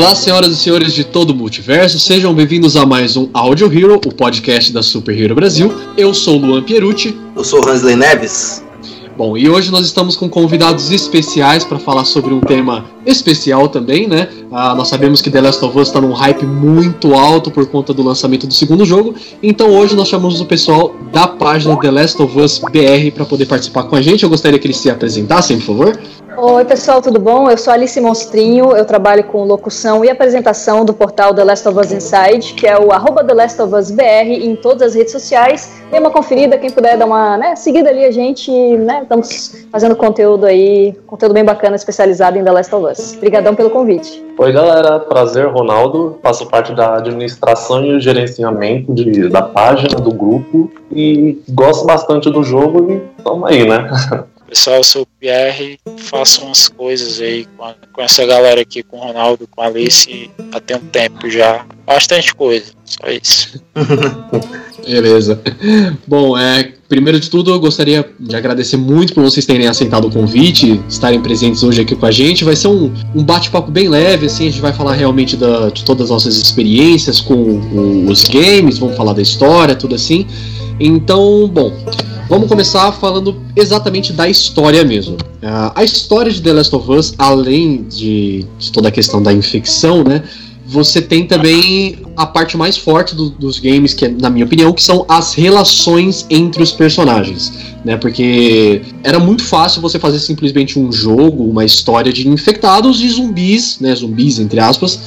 Olá, senhoras e senhores de todo o multiverso, sejam bem-vindos a mais um Audio Hero, o podcast da Super Hero Brasil. Eu sou o Luan Pierucci. Eu sou o Hansley Neves. Bom, e hoje nós estamos com convidados especiais para falar sobre um tema especial também, né? Ah, nós sabemos que The Last of Us está num hype muito alto por conta do lançamento do segundo jogo, então hoje nós chamamos o pessoal da página The Last of Us BR para poder participar com a gente. Eu gostaria que eles se apresentassem, por favor. Oi, pessoal, tudo bom? Eu sou Alice Monstrinho, eu trabalho com locução e apresentação do portal The Last of Us Inside, que é o arroba The Last of Us BR em todas as redes sociais. Dê uma conferida, quem puder dar uma né, seguida ali, a gente, né, estamos fazendo conteúdo aí, conteúdo bem bacana, especializado em The Last of Us. Obrigadão pelo convite. Oi, galera, prazer, Ronaldo. Faço parte da administração e gerenciamento de, da página, do grupo, e gosto bastante do jogo e aí, né? Pessoal, eu sou o Pierre, faço umas coisas aí com, a, com, essa galera aqui, com o Ronaldo, com a Alice, há tem um tempo já. Bastante coisa, só isso. Beleza. Bom, é, primeiro de tudo, eu gostaria de agradecer muito por vocês terem aceitado o convite, estarem presentes hoje aqui com a gente. Vai ser um, um bate-papo bem leve, assim, a gente vai falar realmente da, de todas as nossas experiências com o, os games, vamos falar da história, tudo assim. Então, bom, Vamos começar falando exatamente da história mesmo. Uh, a história de The Last of Us, além de, de, toda a questão da infecção, né? Você tem também a parte mais forte do, dos games, que é, na minha opinião, que são as relações entre os personagens, né? Porque era muito fácil você fazer simplesmente um jogo, uma história de infectados e zumbis, né? Zumbis entre aspas,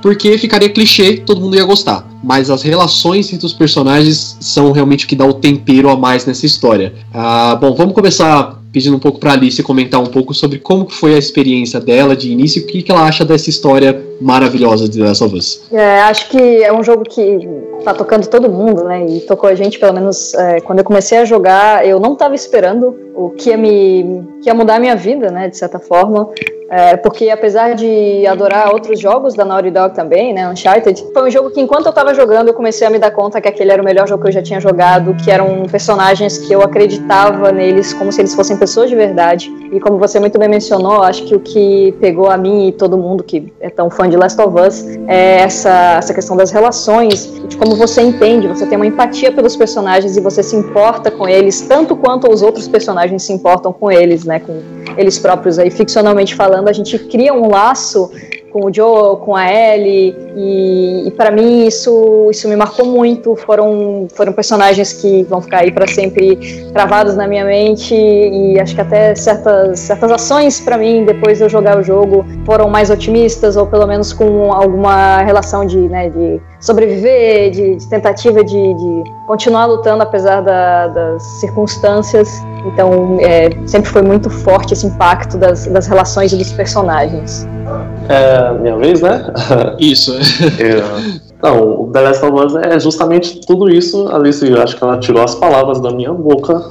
porque ficaria clichê, todo mundo ia gostar. Mas as relações entre os personagens são realmente o que dá o tempero a mais nessa história. Ah, bom, vamos começar pedindo um pouco para Alice comentar um pouco sobre como foi a experiência dela de início e o que, que ela acha dessa história maravilhosa de The Last of Us. É, acho que é um jogo que tá tocando todo mundo, né? E tocou a gente, pelo menos é, quando eu comecei a jogar, eu não estava esperando o que ia me que ia mudar a minha vida, né? De certa forma. É, porque apesar de adorar outros jogos da Naughty Dog também, né, Uncharted, foi um jogo que enquanto eu tava jogando eu comecei a me dar conta que aquele era o melhor jogo que eu já tinha jogado, que eram personagens que eu acreditava neles como se eles fossem pessoas de verdade. E como você muito bem mencionou, acho que o que pegou a mim e todo mundo que é tão fã de Last of Us é essa, essa questão das relações, de como você entende, você tem uma empatia pelos personagens e você se importa com eles tanto quanto os outros personagens se importam com eles, né, com eles próprios aí ficcionalmente falando a gente cria um laço com o Joe, com a Ellie, e, e para mim isso, isso me marcou muito. Foram, foram personagens que vão ficar aí para sempre gravados na minha mente, e acho que até certas, certas ações para mim, depois de eu jogar o jogo, foram mais otimistas, ou pelo menos com alguma relação de, né, de sobreviver, de, de tentativa de, de, continuar lutando apesar da, das circunstâncias. Então, é, sempre foi muito forte esse impacto das, das relações e dos personagens. É minha vez, né? Isso. é, não, o The Last of Us é justamente tudo isso. Alice, eu acho que ela tirou as palavras da minha boca.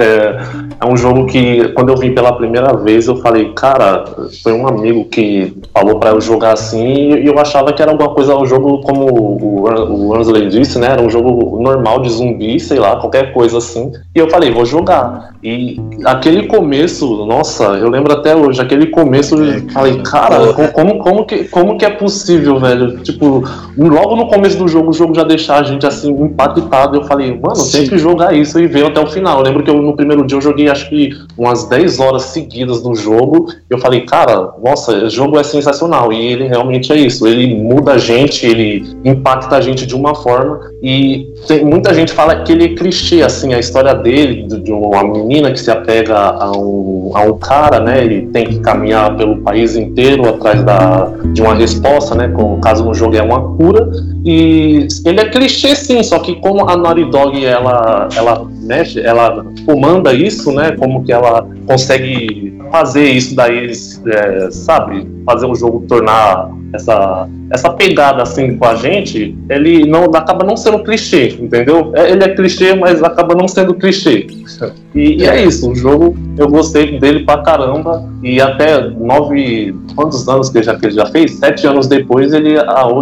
É, é, um jogo que, quando eu vi pela primeira vez, eu falei, cara, foi um amigo que falou para eu jogar assim, e eu achava que era alguma coisa, um jogo como o, o Ansley disse, né? Era um jogo normal de zumbi, sei lá, qualquer coisa assim. E eu falei, vou jogar. E aquele começo, nossa, eu lembro até hoje, aquele começo, eu é, falei, cara, como, como, que, como que é possível, velho? Tipo, um logo no começo do jogo, o jogo já deixar a gente assim, impactado. Eu falei, mano, Sim. tem que jogar isso e ver até o final. Eu lembro que eu, no primeiro dia eu joguei acho que umas 10 horas seguidas do jogo. Eu falei, cara, nossa, o jogo é sensacional. E ele realmente é isso. Ele muda a gente, ele impacta a gente de uma forma. E tem, muita gente fala que ele é clichê, assim, a história dele, de, uma menina que se apega a um, a um cara, né? Ele tem que caminhar pelo país inteiro atrás da, de uma resposta, né? Com, caso no jogo é uma cura e ele é clichê sim, só que como a Naughty Dog ela, ela mexe, ela comanda isso, né? Como que ela consegue fazer isso daí, é, sabe? Fazer o jogo tornar essa, essa pegada assim com a gente, ele não acaba não sendo clichê, entendeu? É, ele é clichê, mas acaba não sendo clichê. E, e, é isso, o jogo eu gostei dele pra caramba. E até nove. Quantos anos que ele já, que ele já fez? Sete anos depois, ele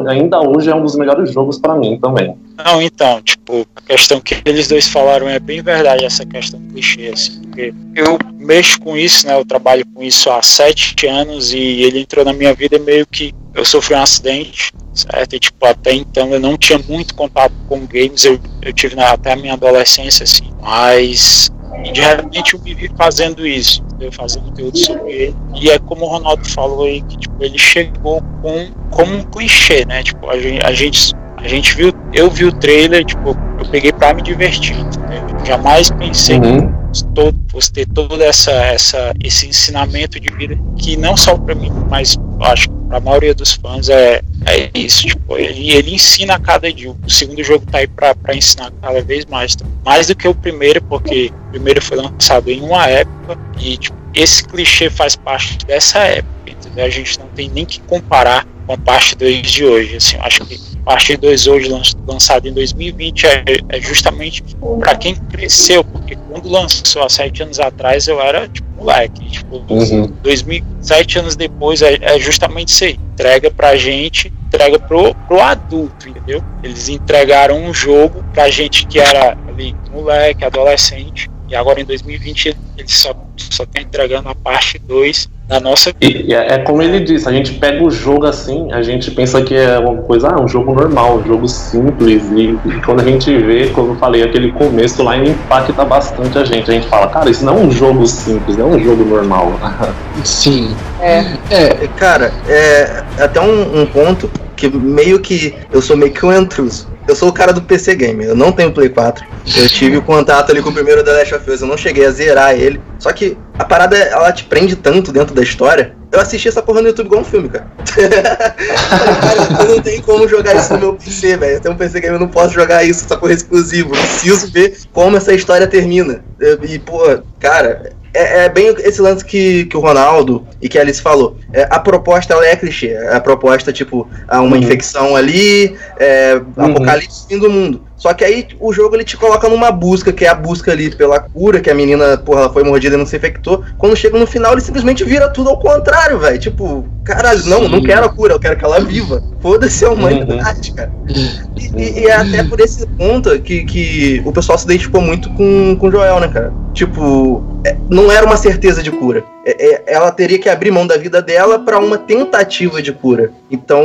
ainda hoje é um dos melhores jogos para mim também. Não, então, tipo, a questão que eles dois falaram é bem verdade, essa questão clichê, assim, porque eu mexo com isso, né? Eu trabalho com isso há sete anos e ele entrou na minha vida meio que eu sofri um acidente, certo? E, tipo, até então eu não tinha muito contato com games, eu, eu tive até a minha adolescência, assim, mas e de repente eu me vi fazendo isso, eu fazendo conteúdo sobre ele. E é como o Ronaldo falou aí, que tipo, ele chegou com como um clichê, né? Tipo, a gente, a gente, a gente viu, eu vi o trailer, tipo, eu peguei para me divertir, entendeu? Jamais pensei uhum. que todo, fosse ter todo essa, essa, esse ensinamento de vida que não só para mim, mas acho que para a maioria dos fãs é, é isso. Tipo, ele, ele ensina a cada dia. O segundo jogo tá aí para ensinar cada vez mais. Tá? Mais do que o primeiro, porque o primeiro foi lançado em uma época e tipo, esse clichê faz parte dessa época. Entendeu? A gente não tem nem que comparar com a parte 2 de hoje. Assim, eu acho que a parte 2 hoje, lançado em 2020, é, é justamente para quem cresceu, porque quando lançou há sete anos atrás eu era tipo moleque. Tipo, uhum. 2007 anos depois é, é justamente isso aí. Entrega pra gente, entrega pro, pro adulto, entendeu? Eles entregaram um jogo pra gente que era ali moleque, adolescente, e agora em 2020 eles só, só tá entregando a parte 2 da nossa vida. E é, é, como ele disse, a gente pega o jogo assim, a gente pensa que é uma coisa, ah, um jogo normal, um jogo simples, e, e quando a gente vê, como eu falei, aquele começo lá impacta bastante a gente. A gente fala, cara, isso não é um jogo simples, não é um jogo normal. Sim. É. é. Cara, é até um, um ponto que meio que eu sou meio que um intruso eu sou o cara do PC Game, eu não tenho Play 4. Eu tive o contato ali com o primeiro The Last of Us, eu não cheguei a zerar ele. Só que a parada, ela te prende tanto dentro da história. Eu assisti essa porra no YouTube igual um filme, cara. cara, eu não tenho como jogar isso no meu PC, velho. Eu tenho um PC Game, eu não posso jogar isso, essa porra exclusivo. Eu preciso ver como essa história termina. E, pô, cara, é, é, bem esse lance que, que o Ronaldo e que a Alice falou. É, a proposta ela é clichê. A proposta, tipo, há uma uhum. infecção ali, é, uhum. apocalipse fim do mundo. Só que aí o jogo ele te coloca numa busca, que é a busca ali pela cura, que a menina, porra, ela foi mordida e não se infectou. Quando chega no final, ele simplesmente vira tudo ao contrário, velho. Tipo, caralho, não, Sim. não quero a cura, eu quero que ela viva. Foda-se a humanidade, uhum. cara. E, e, e, é até por esse ponto que, que o pessoal se identificou muito com, com o Joel, né, cara? Tipo, é, não era uma certeza de cura. É, é, ela teria que abrir mão da vida dela para uma tentativa de cura. Então,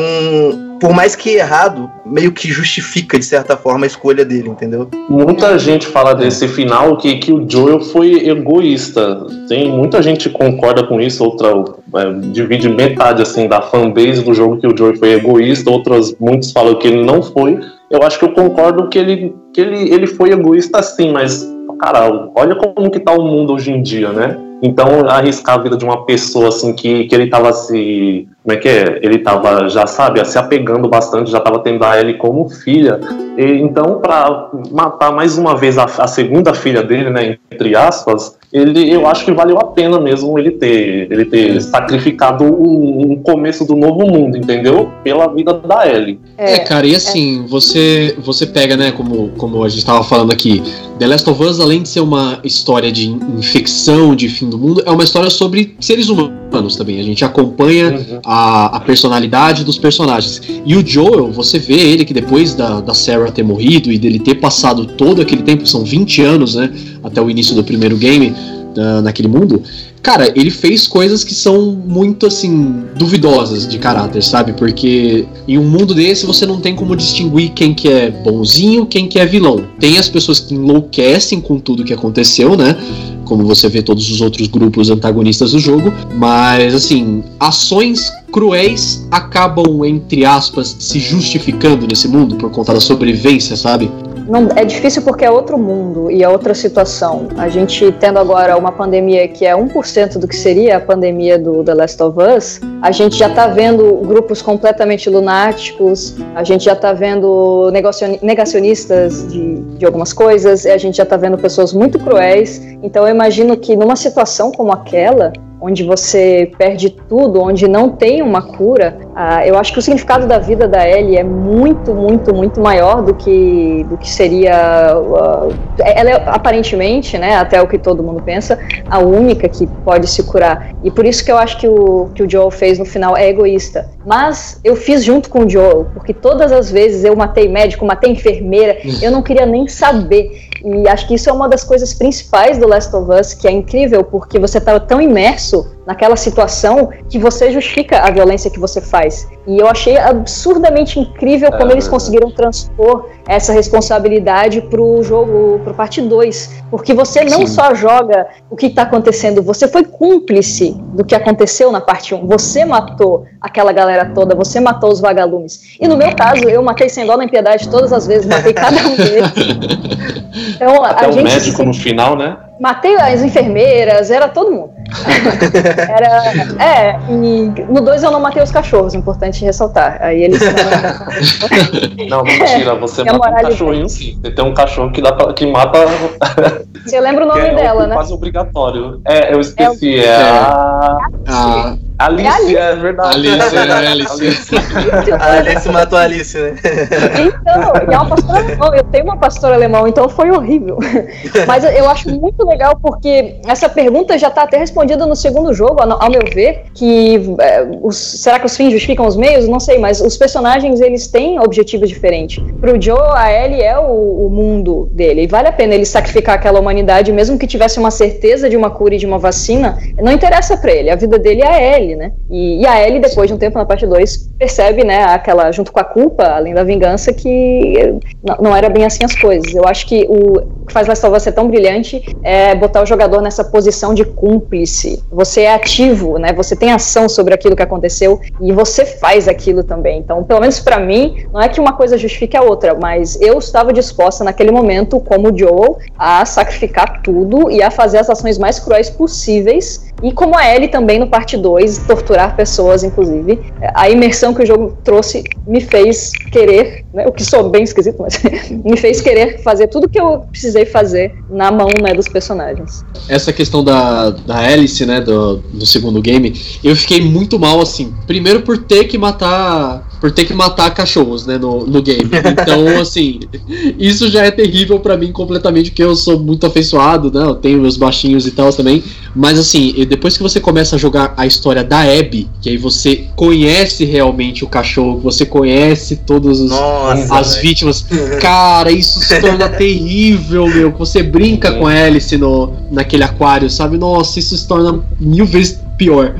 por mais que errado, meio que justifica, de certa forma, a escolha dele, entendeu? Muita gente fala desse final que, que o Joel foi egoísta. Tem muita gente concorda com isso, outra é, divide metade assim da fanbase do jogo que o Joel foi egoísta, outras muitos falam que ele não foi. Eu acho que eu concordo que ele, que ele, ele foi egoísta sim, mas cara, olha como que tá o mundo hoje em dia, né? Então, arriscar a vida de uma pessoa assim que, que ele tava se. Como é que é? Ele tava, já sabe, se apegando bastante, já tava tendo a Ellie como filha. E, então, para matar mais uma vez a, a, segunda filha dele, né, entre aspas, ele, eu acho que valeu a pena mesmo ele ter, ele ter sacrificado um, um começo do novo mundo, entendeu? Pela vida da Ellie. É, cara, e assim, é. você, você pega, né, como, como a gente tava falando aqui, The Last of Us, além de ser uma história de infecção, de fim do mundo, é uma história sobre seres humanos também. A gente acompanha uhum. a, a, personalidade dos personagens. E o Joel, você vê ele que depois da, da Sarah ter morrido e dele ter passado todo aquele tempo, são 20 anos, né? Até o início do primeiro game, da, naquele mundo cara, ele fez coisas que são muito assim duvidosas de caráter, sabe? Porque em um mundo desse você não tem como distinguir quem que é bonzinho, quem que é vilão. Tem as pessoas que enlouquecem com tudo que aconteceu, né? Como você vê todos os outros grupos antagonistas do jogo, mas assim, ações cruéis acabam entre aspas se justificando nesse mundo por conta da sobrevivência, sabe? Não, é difícil porque é outro mundo e é outra situação. A gente tendo agora uma pandemia que é 1% do que seria a pandemia do The Last of Us, a gente já está vendo grupos completamente lunáticos, a gente já está vendo negacionistas de, de algumas coisas, a gente já está vendo pessoas muito cruéis. Então eu imagino que numa situação como aquela, onde você perde tudo, onde não tem uma cura, Uh, eu acho que o significado da vida da Ellie é muito, muito, muito maior do que, do que seria. Uh, ela é aparentemente, né, até o que todo mundo pensa, a única que pode se curar. E por isso que eu acho que o que o Joel fez no final é egoísta. Mas eu fiz junto com o Joel, porque todas as vezes eu matei médico, matei enfermeira, eu não queria nem saber. E acho que isso é uma das coisas principais do Last of Us, que é incrível, porque você estava tão imerso naquela situação que você justifica a violência que você faz. E eu achei absurdamente incrível é, como eles conseguiram transpor essa responsabilidade pro jogo, pro parte 2. Porque você não Sim. só joga o que está acontecendo, você foi cúmplice do que aconteceu na parte 1. Um. Você matou aquela galera toda, você matou os vagalumes. E no meu caso, eu matei sem dó nem piedade todas as vezes, matei cada um deles. Então, Até a o gente, médico no final, né? Matei as enfermeiras, era todo mundo. era, é, e no 2 eu não matei os cachorros, importante ressaltar. Aí eles não. mentira, você é, mata um cachorrinho sim. Você tem um cachorro que, dá pra, que mata. Você lembra o nome é dela, né? Quase obrigatório. É, eu esqueci. É, é a. a... Alice, é, é verdade. Alice, é Alice. a Alice matou a Alice, né? Então, e é uma pastora alemã, eu tenho uma pastora alemã, então foi horrível. Mas eu acho muito legal porque essa pergunta já está até respondida no segundo jogo, ao meu ver, que é, os, será que os fins justificam os meios? Não sei, mas os personagens eles têm objetivos diferentes. Pro Joe, a Ellie é o, o mundo dele, e vale a pena ele sacrificar aquela humanidade, mesmo que tivesse uma certeza de uma cura e de uma vacina, não interessa para ele, a vida dele é a Ellie, né? E, e, a Ellie, depois de um tempo na parte 2, percebe, né, aquela, junto com a culpa, além da vingança, que não, era bem assim as coisas. Eu acho que o que faz of Us ser tão brilhante é botar o jogador nessa posição de cúmplice. Você é ativo, né? Você tem ação sobre aquilo que aconteceu e você faz aquilo também. Então, pelo menos para mim, não é que uma coisa justifique a outra, mas eu estava disposta naquele momento, como Joel, a sacrificar tudo e a fazer as ações mais cruéis possíveis. E como a Ellie também no parte 2, torturar pessoas, inclusive. A imersão que o jogo trouxe me fez querer, né, o que sou bem esquisito, mas me fez querer fazer tudo que eu precisei fazer na mão né, dos personagens. Essa questão da, da Alice, né, do, do segundo game, eu fiquei muito mal, assim. Primeiro por ter que matar por ter que matar cachorros, né, no, no game. Então, assim, isso já é terrível para mim completamente, porque eu sou muito afeiçoado, né, eu tenho meus baixinhos e tal também, mas assim, depois que você começa a jogar a história da Abby, que aí você conhece realmente o cachorro, você conhece todas as vítimas, cara, isso se torna terrível, meu, você brinca com a Alice no, naquele aquário, sabe? Nossa, isso se torna mil vezes pior.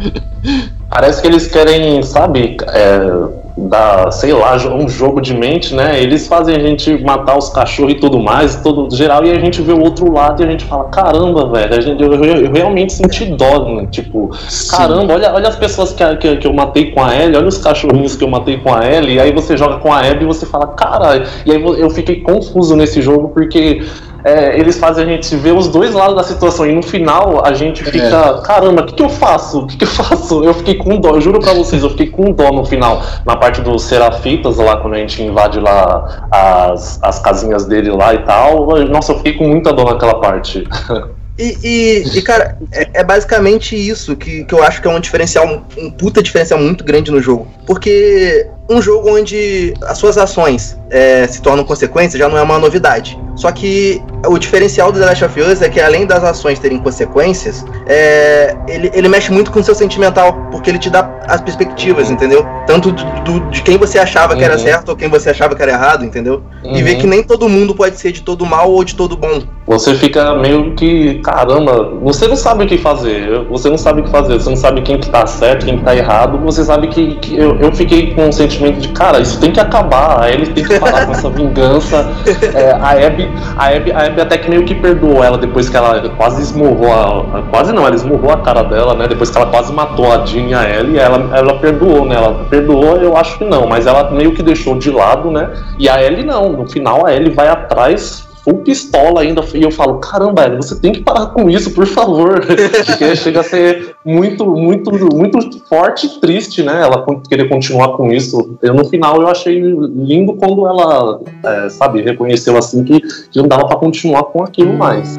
Parece que eles querem, sabe, é da, sei lá, um jogo de mente, né? Eles fazem a gente matar os cachorros e tudo mais, todo geral, e a gente vê o outro lado e a gente fala, caramba, velho, a gente, eu, eu, eu realmente senti dó, né? Tipo, Sim. caramba, olha, olha as pessoas que, que, que, eu matei com a Ellie, olha os cachorrinhos que eu matei com a Ellie, e aí você joga com a Abby e você fala, cara, e aí eu fiquei confuso nesse jogo porque é, eles fazem a gente ver os dois lados da situação e no final a gente fica, é. caramba, o que, que eu faço? O que, que eu faço? Eu fiquei com dó, eu juro pra vocês, eu fiquei com dó no final, na parte dos serafitas lá, quando a gente invade lá as, as casinhas dele lá e tal. Nossa, eu fiquei com muita dó naquela parte. E, e, e, cara, é, é, basicamente isso que, que eu acho que é um diferencial, um, um puta diferencial muito grande no jogo. Porque um jogo onde as suas ações é, se tornam consequências já não é uma novidade. Só que o diferencial do The Last of Us é que além das ações terem consequências, é, ele, ele mexe muito com o seu sentimental, porque ele te dá as perspectivas, entendeu? Tanto do, do, de quem você achava uhum. que era uhum. certo ou quem você achava que era errado, entendeu? Uhum. E ver que nem todo mundo pode ser de todo mal ou de todo bom. Você fica meio que, caramba, você não sabe o que fazer, você não sabe o que fazer, você não sabe quem que tá certo, quem que tá errado, você sabe que, que eu, eu fiquei com um sentimento de, cara, isso tem que acabar, a Ellie tem que parar com essa vingança. É, a, Abby, a, Abby, a Abby até que meio que perdoou ela depois que ela quase esmurrou a. Quase não, ela esmurrou a cara dela, né? Depois que ela quase matou a Jean e a Ellie, ela, ela perdoou, né? Ela perdoou, eu acho que não, mas ela meio que deixou de lado, né? E a Ellie não, no final a Ellie vai atrás full pistola ainda. E eu falo, caramba, você tem que parar com isso, por favor. Porque chega a ser muito, muito, muito forte e triste, né? Ela querer continuar com isso. Eu, no final eu achei lindo quando ela, é, sabe, reconheceu assim que, que não dava para continuar com aquilo mais.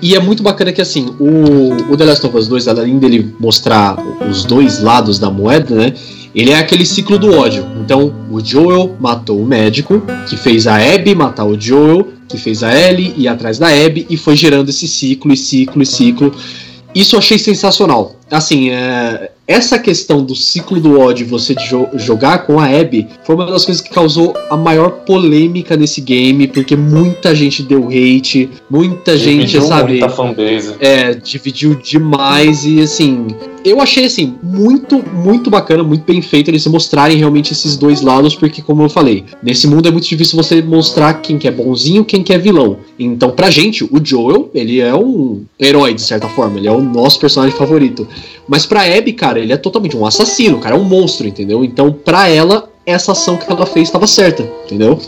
E é muito bacana que, assim, o, o The Last of Us 2, além dele mostrar os dois lados da moeda, né? Ele é aquele ciclo do ódio. Então, o Joel matou o médico, que fez a Abby matar o Joel, que fez a Ellie ir atrás da Abby, e foi gerando esse ciclo, e ciclo, e ciclo. Isso eu achei sensacional. Assim, é, essa questão do ciclo do ódio, você jo jogar com a Abby, foi uma das coisas que causou a maior polêmica nesse game, porque muita gente deu hate, muita Dividiu gente, sabe? Muita fanbase. É, dividiu demais e assim. Eu achei assim, muito, muito bacana, muito bem feito eles mostrarem realmente esses dois lados, porque, como eu falei, nesse mundo é muito difícil você mostrar quem que é bonzinho quem que é vilão. Então, pra gente, o Joel, ele é um herói, de certa forma, ele é o nosso personagem favorito. Mas pra Abby, cara, ele é totalmente um assassino, o cara é um monstro, entendeu? Então, pra ela, essa ação que ela fez estava certa, entendeu?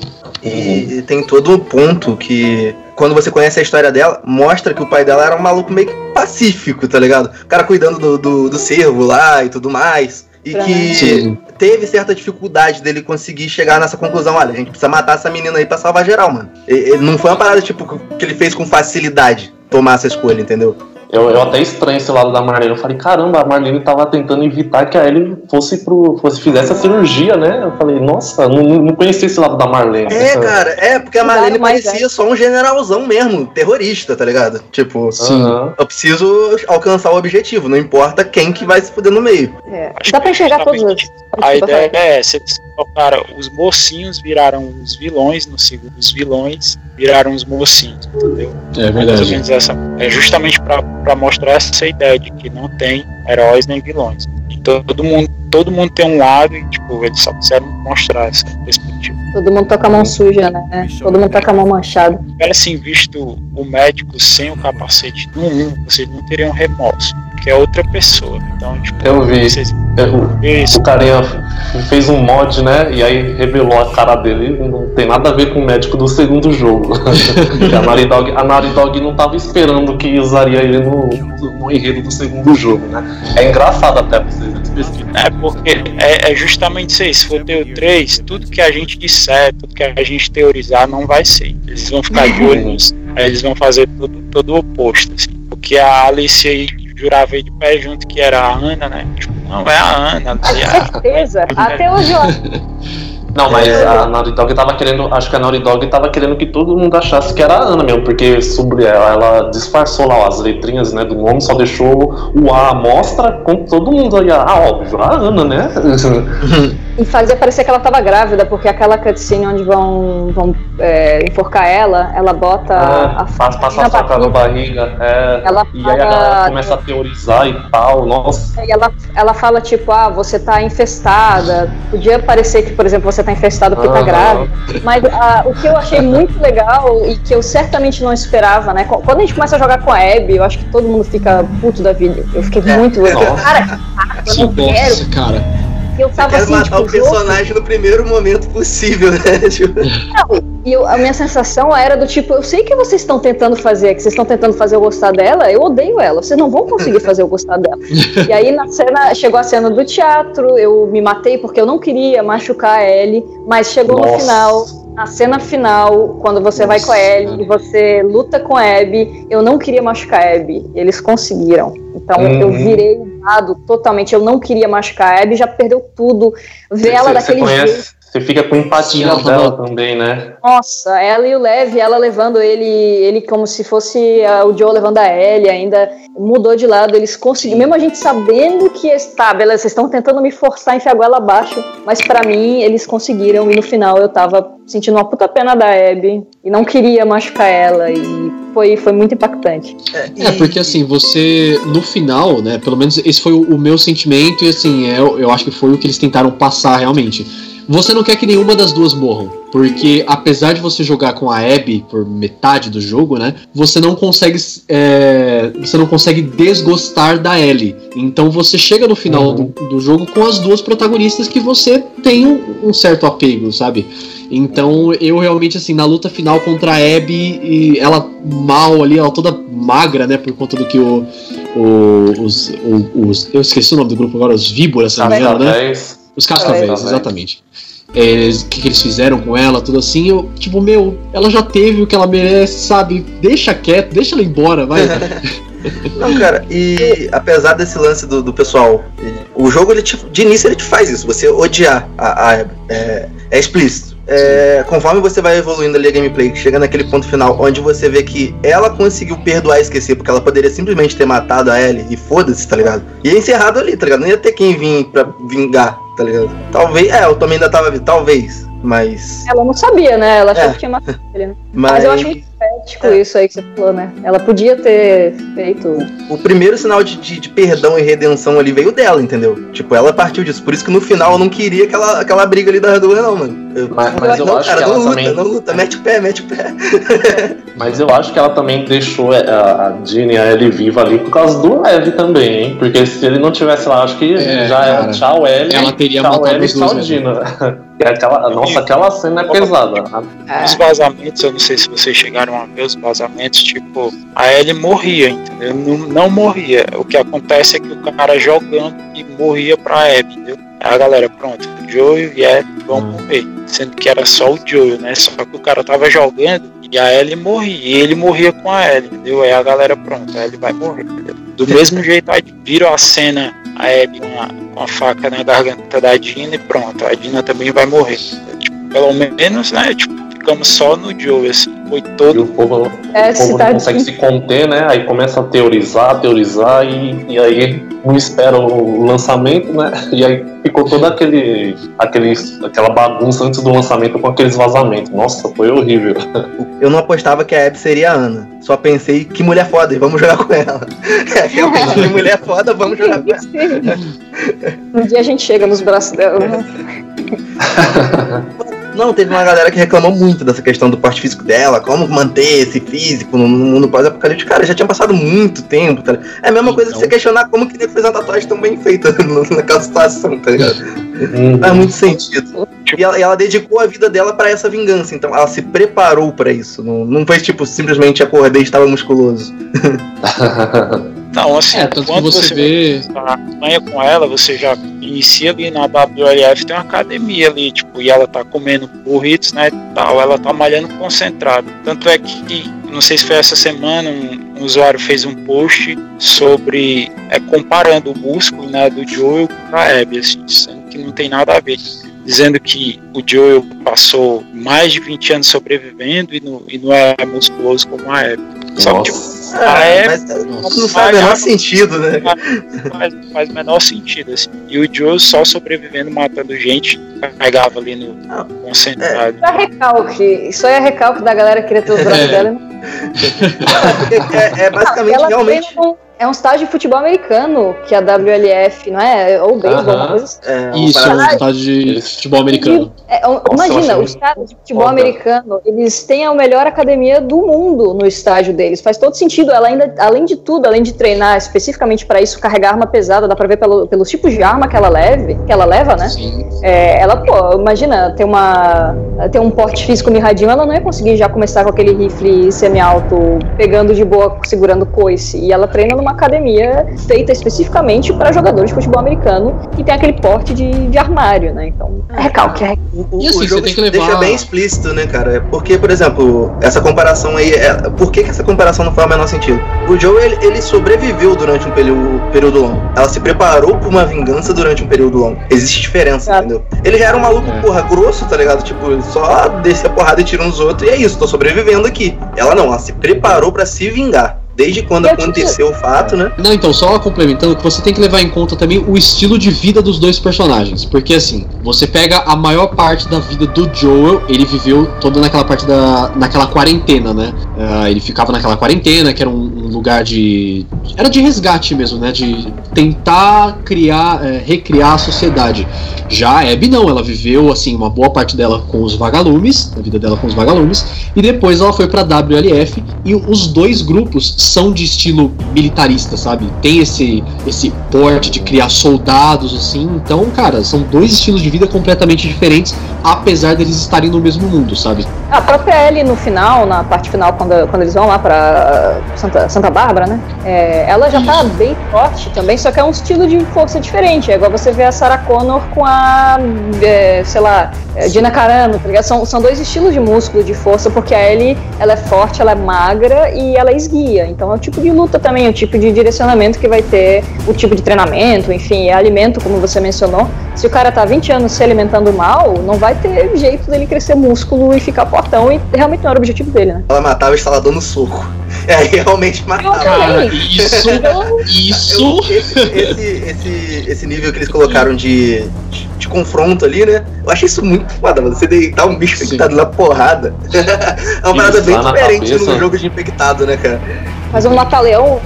E, e tem todo o ponto que, quando você conhece a história dela, mostra que o pai dela era um maluco meio que pacífico, tá ligado? O cara cuidando do, do, do cervo lá e tudo mais. E que Sim. teve certa dificuldade dele conseguir chegar nessa conclusão. Olha, a gente precisa matar essa menina aí pra salvar geral, mano. E- Ele não foi uma parada, tipo, que ele fez com facilidade tomar essa escolha, entendeu? Eu, eu até estranho esse lado da Marlene. Eu falei, caramba, a Marlene tava tentando evitar que a Ellie fosse pro. fosse fizesse a cirurgia, né? Eu falei, nossa, não, não conhecia esse lado da Marlene. É, cara, é, porque a Marlene mais, parecia só um generalzão mesmo, terrorista, tá ligado? Tipo, Sim. Eu preciso alcançar o objetivo, não importa quem que vai se fuder no meio. É, Dá pra enxergar todos os. A ideia é essa, eles colocaram, os mocinhos viraram os vilões no segundo, os vilões viraram os mocinhos, entendeu? É menos essa, é justamente pra mostrar essa ideia de que não tem heróis nem vilões. E todo mundo, todo mundo tem um lado e tipo, eles só quiseram mostrar essa perspectiva. Todo mundo tá com a mão suja, né? Todo mundo tá com a mão manchada. Se tivessem visto o médico sem o capacete no 1, vocês não teriam remorso, que é outra pessoa. Então, tipo, Eu vi. vocês É, o- isso, O carinha fez um mod, né? E aí revelou a cara dele. Não tem nada a ver com o médico do segundo jogo. A Naughty Dog, a Naughty Dog não tava esperando que usaria ele no, no enredo do segundo jogo, né? É engraçado até vocês especificam. É, porque é, é justamente isso aí. Se for ter o 3, tudo que a gente disser, tudo que a gente teorizar não vai ser. Eles vão ficar de olho nisso. Aí eles vão fazer tudo, todo o oposto. Assim. Porque a Alice aí jurava aí de pé junto que era a Ana, né? Tipo, não, é a Ana. A, Certeza. Até hoje eu. Não, mas É. a Naughty Dog tava querendo. Acho que a Naughty Dog tava querendo que todo mundo achasse que era a Ana mesmo, porque sobre ela, ela disfarçou lá as letrinhas né, do nome, só deixou o A à mostra com todo mundo aí. Ah, óbvio, a Ana, né? E fazia parecer que ela tava grávida, porque aquela cutscene onde vão, vão é, enforcar ela, ela bota Ah, a faz na passar faca na barriga. É. Ela E aí a fala- galera começa a teorizar e tal. Nossa. E ela, ela fala, tipo, ah, você tá infestada. Podia parecer que, por exemplo, você tá infestada porque tá Aham. grávida. Mas ah, o que eu achei muito legal e que eu certamente não esperava, né? Quando a gente começa a jogar com a Abby, eu acho que todo mundo fica puto da vida. Eu fiquei muito. Nossa. Cara, eu não quero. Nossa, cara. Eu Eu tava quero assim, matar tipo, o personagem no primeiro momento possível, né? Tipo, Não, e eu- a minha sensação era do tipo, eu sei que vocês estão tentando fazer, que vocês estão tentando fazer eu gostar dela, eu odeio ela, vocês não vão conseguir fazer eu gostar dela. E aí na cena, chegou a cena do teatro, eu me matei porque eu não queria machucar a Ellie, mas chegou no Nossa. final, na cena final, quando você vai com a Nossa, Ellie e você luta com a Abby, eu não queria machucar a Abby, eles conseguiram. Então eu Uhum. virei um lado totalmente, eu não queria machucar a Abby, já perdeu tudo. Ver ela Você- daquele você jeito. Você fica com empatia Sim, ela dela também, né? Nossa, ela e o Lev, ela levando ele, ele como se fosse ah, o Joe levando a Ellie, ainda mudou de lado, eles conseguiram, mesmo a gente sabendo que está, beleza, vocês estão tentando me forçar a enfiar a goela abaixo, mas pra mim eles conseguiram e no final eu tava sentindo uma puta pena da Abby e não queria machucar ela e foi, foi muito impactante. É, porque assim, você, no final, né, pelo menos esse foi o, o meu sentimento, e assim, é, eu, eu acho que foi o que eles tentaram passar realmente. Você não quer que nenhuma das duas morram, porque apesar de você jogar com a Abby por metade do jogo, né, você não consegue, é, você não consegue desgostar da Ellie. Então você chega no final Uhum. do, do jogo com as duas protagonistas que você tem um, um certo apego, sabe? Então eu realmente, assim, na luta final contra a Abby, e ela mal ali, ela toda magra, né, por conta do que o, o- os, o- os. Eu esqueci o nome do grupo agora, os Víboras, se não me engano, né? Os Cascavéis. exatamente. É, o que, que eles fizeram com ela, tudo assim. Eu, tipo, meu, ela já teve o que ela merece, sabe? Deixa quieto, deixa ela embora, vai. Não, cara, e apesar desse lance do, do pessoal, o jogo, ele te, de início, ele te faz isso, você odiar a, a. É, é explícito. É, conforme você vai evoluindo ali a gameplay, chega naquele ponto final onde você vê que ela conseguiu perdoar e esquecer, porque ela poderia simplesmente ter matado a Ellie e foda-se, tá ligado? E é encerrado ali, tá ligado? Não ia ter quem vir pra vingar, tá ligado? Talvez, é, eu também ainda tava talvez, mas. Ela não sabia, né? Ela achou É. que tinha matado ele, né? Mas, Mas eu acho muito ético É. isso aí que você falou, né? Ela podia ter feito. o primeiro sinal de, de- de perdão e redenção ali veio dela, entendeu? Tipo, ela partiu disso. Por isso que no final eu não queria aquela, aquela briga ali das duas, não, mano. Mas- mas eu não, acho cara, que não ela luta, também- não luta, mete o pé, mete o pé. Mas eu acho que ela também deixou é, a, a Jeanne e a Ellie viva ali por causa do Lev também, hein? Porque se ele não tivesse lá, acho que É, já cara. era tchau Ellie, Ela teria tchau matado Ellie os e dois tchau. Gina. Aquela, nossa, aquela cena é pesada. É. Os vazamentos, eu não sei se vocês chegaram a ver os vazamentos, tipo, a Ellie morria, entendeu? Não, não morria. O que acontece é que o cara jogando e morria pra Abby, entendeu? A galera, pronto, Joel e Abby vão morrer. Sendo que era só o Joel, né? Só que o cara tava jogando e a Ellie morria. E ele morria com a Ellie, entendeu? Aí a galera, pronto, a Ellie vai morrer, entendeu? Do mesmo jeito, aí viram a cena, a Abby com a, com a faca na garganta da Dina e pronto, a Dina também vai morrer. Tipo, pelo menos, né? Tipo, ficamos só no Joel, assim. Foi E todo o povo, o É, povo não consegue se conter, né? Aí começa a teorizar, teorizar, e, e aí não espera o lançamento, né? E aí ficou toda aquele, aquele, aquela bagunça antes do lançamento com aqueles vazamentos. Nossa, foi horrível. Eu não apostava que a Abby seria a Ana. Só pensei que mulher foda, e vamos jogar com ela. Eu pensei, mulher foda, vamos jogar com ela. Um dia a gente chega nos braços dela. Não, teve uma galera que reclamou muito dessa questão do porte físico dela, como manter esse físico no no mundo pós-apocalíptico. Cara, já tinha passado muito tempo, tá ligado? É a mesma coisa que Então. você questionar como que ele fez uma tatuagem tão bem feita naquela situação, tá ligado? Hum. Faz muito sentido. E ela, e ela dedicou a vida dela pra essa vingança, então ela se preparou pra isso. Não, não foi tipo, simplesmente acordei e estava musculoso. Não, assim, É, tanto quando você vê. a ganha com ela, você já inicia ali na WLF, tem uma academia ali, tipo, e ela tá comendo burritos, né, tal, ela tá malhando concentrado. Tanto é que, não sei se foi essa semana, um, um usuário fez um post sobre, é, comparando o músculo, né, do Joel com a Abby, assim, sendo que não tem nada a ver. Dizendo que o Joel passou mais de 20 anos sobrevivendo e não, e não é musculoso como a Abby. Só que, tipo, Nossa. a Abby mas não faz o menor sentido, né? faz, faz o menor sentido, assim. E o Joe só sobrevivendo, matando gente, pegava ali no Ah, concentrado. Isso é recalque. Isso aí é recalque da galera que queria ter os braços É. dela. É, é basicamente realmente. É um estágio de futebol americano, que é a WLF, não é? Ou beisebol, Aham. alguma coisa assim. É, Isso, parada- um estádio de futebol americano. É, eu imagina, os caras de futebol foda. americano, eles têm a melhor academia do mundo no estádio deles. Faz todo sentido. Ela ainda, além de tudo, além de treinar especificamente para isso, carregar arma pesada, dá pra ver pelo- pelos tipos de arma que ela leve, que ela leva, né? Sim. É, ela, pô, imagina, ter uma ter um porte físico mirradinho, ela não ia conseguir já começar com aquele rifle semi-alto, pegando de boa, segurando coice. E ela treina numa academia feita especificamente para jogadores de futebol americano que tem aquele porte de, de armário, né? Então, é recalque, é O, o- E assim, o você jogo tem que levar- deixa bem explícito, né, cara? É Porque, por exemplo, essa comparação aí. É... Por que, que essa comparação não faz o menor sentido? O Joe, ele, ele sobreviveu durante um período, período longo. Ela se preparou pra uma vingança durante um período longo. Existe diferença, Exato. entendeu? Ele já era um maluco, É. porra, grosso, tá ligado? Tipo, só descia a porrada e tira uns outros e é isso, tô sobrevivendo aqui. Ela não, ela se preparou pra se vingar. Desde quando Eu te- aconteceu o fato, né? Não, então, só complementando, que você tem que levar em conta também o estilo de vida dos dois personagens. Porque assim, você pega a maior parte da vida do Joel, ele viveu toda naquela parte da. naquela quarentena, né? Ah, ele ficava naquela quarentena, que era um lugar de. Era de resgate mesmo, né? De tentar criar, eh, recriar a sociedade. Já a Abby não, ela viveu assim uma boa parte dela com os vagalumes, a vida dela com os vagalumes, e depois ela foi pra WLF e os dois grupos são de estilo militarista, sabe? Tem esse esse porte de criar soldados assim. Então, cara, são dois estilos de vida completamente diferentes, apesar deles estarem no mesmo mundo, sabe? A própria Ellie no final, na parte final, quando, quando eles vão lá pra Santa, Santa Bárbara, né? É, ela já tá bem forte também, só que é um estilo de força diferente. É igual você vê a Sarah Connor com a, é, sei lá, é, Gina Carano, tá ligado? São, são dois estilos de músculo, de força, porque a Ellie, ela é forte, ela é magra e ela esguia. Então é o tipo de luta também, o tipo de direcionamento que vai ter, o tipo de treinamento, enfim, é alimento, como você mencionou. Se o cara tá 20 anos se alimentando mal, não vai ter jeito dele crescer músculo e ficar fortão, e realmente não era o objetivo dele, né? Ela matava o instalador no soco. É, realmente matava. Cara, isso. Isso. Eu- esse, esse, esse, esse nível que eles colocaram de, de, de confronto ali, né? Eu achei isso muito foda, mano. Você deitar um bicho infectado na porrada. é uma parada bem diferente no jogo de infectado, né, cara? Fazer um mata-leão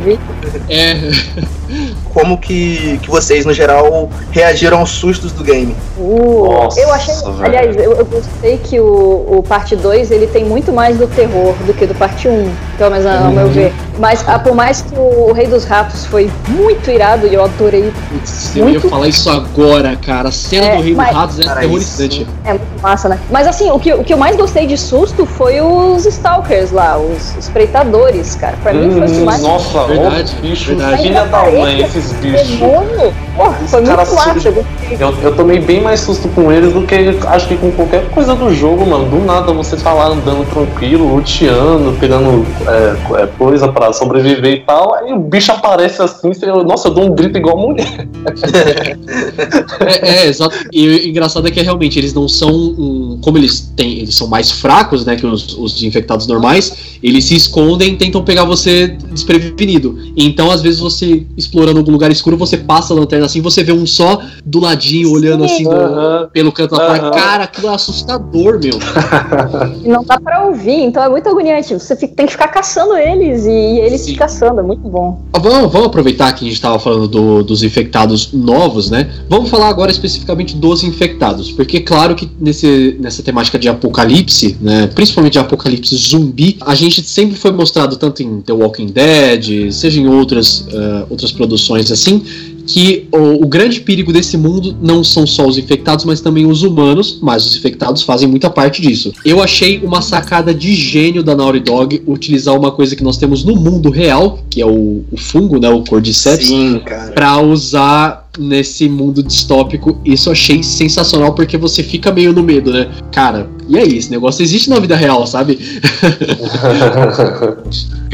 vídeo. É. Como que, que vocês, no geral, reagiram aos sustos do game? Uh, Nossa, eu achei, velho. aliás, eu, eu gostei que o, o parte 2 ele tem muito mais do terror do que do parte 1, pelo menos ao meu ver. Mas ah, por mais que o Rei dos Ratos foi muito irado e eu adorei, Putz, eu ia Muito- falar isso agora, cara. A cena É, do Rei mas- dos Ratos é Cara, aterrorizante. é muito massa, né? Mas assim, o que, o que eu mais gostei de susto foi os Stalkers lá, os espreitadores, cara. Pra mim foi o Hum, mais nossa, Verdade, bicho, verdade. filha da mãe, esses bichos. demônio. Porra, foi muito Cara, massa. Eu, eu tomei bem mais susto com eles do que acho que com qualquer coisa do jogo, mano. Do nada você tá lá andando tranquilo, luteando, pegando é, é, coisa pra sobreviver e tal. Aí o bicho aparece assim, você, nossa, eu dou um grito igual mulher. É, é, exato. E o engraçado é que realmente eles não são um, como eles têm, eles são mais fracos, né, que os, os infectados normais, eles se escondem e tentam pegar você desprevenido. Então, às vezes você explorando algum lugar escuro, você passa a lanterna assim, você vê um só do ladinho olhando assim no- Aham. pelo canto da porta. Aham. Cara, aquilo é assustador, meu. Não dá pra ouvir, então é muito agoniante. Você tem que ficar caçando eles e eles Sim. te caçando, é muito bom. Vamos, vamos aproveitar que a gente estava falando do- dos infectados novos, né? Vamos falar agora especificamente dos infectados, porque claro que nesse, nessa temática de apocalipse, né, principalmente de apocalipse zumbi, a gente sempre foi mostrado tanto em The Walking Dead, seja em outras, eh, outras produções assim, que o, o grande perigo desse mundo não são só os infectados, mas também os humanos, mas os infectados fazem muita parte disso. Eu achei uma sacada de gênio da Naughty Dog utilizar uma coisa que nós temos no mundo real, que é o, o fungo, né, o Cordyceps, pra usar nesse mundo distópico. Isso eu achei sensacional porque você fica meio no medo, né? Cara, e aí, esse negócio existe na vida real, sabe?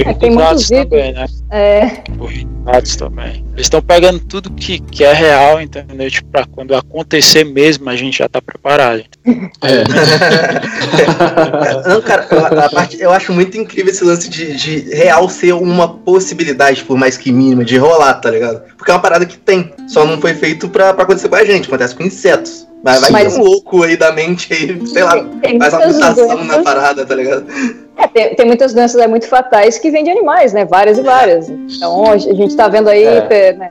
É, tem Os muitos também, né? É, Os ratos também. Eles estão pegando tudo que, que é real, entendeu? Tipo, pra quando acontecer mesmo, a gente já tá preparado. É. Não, cara, a- a parte- eu acho muito incrível esse lance de, de real ser uma possibilidade, por mais que mínima, de rolar, tá ligado? Porque é uma parada que tem, só não foi feito pra, pra acontecer com a gente, acontece com insetos. Vai, vai Mas- ter um louco aí da mente aí, sei lá, tem faz uma mutação na parada, tá ligado? É, tem, tem muitas doenças é, muito fatais que vêm de animais, né? Várias e várias. Então a gente tá vendo aí É. né,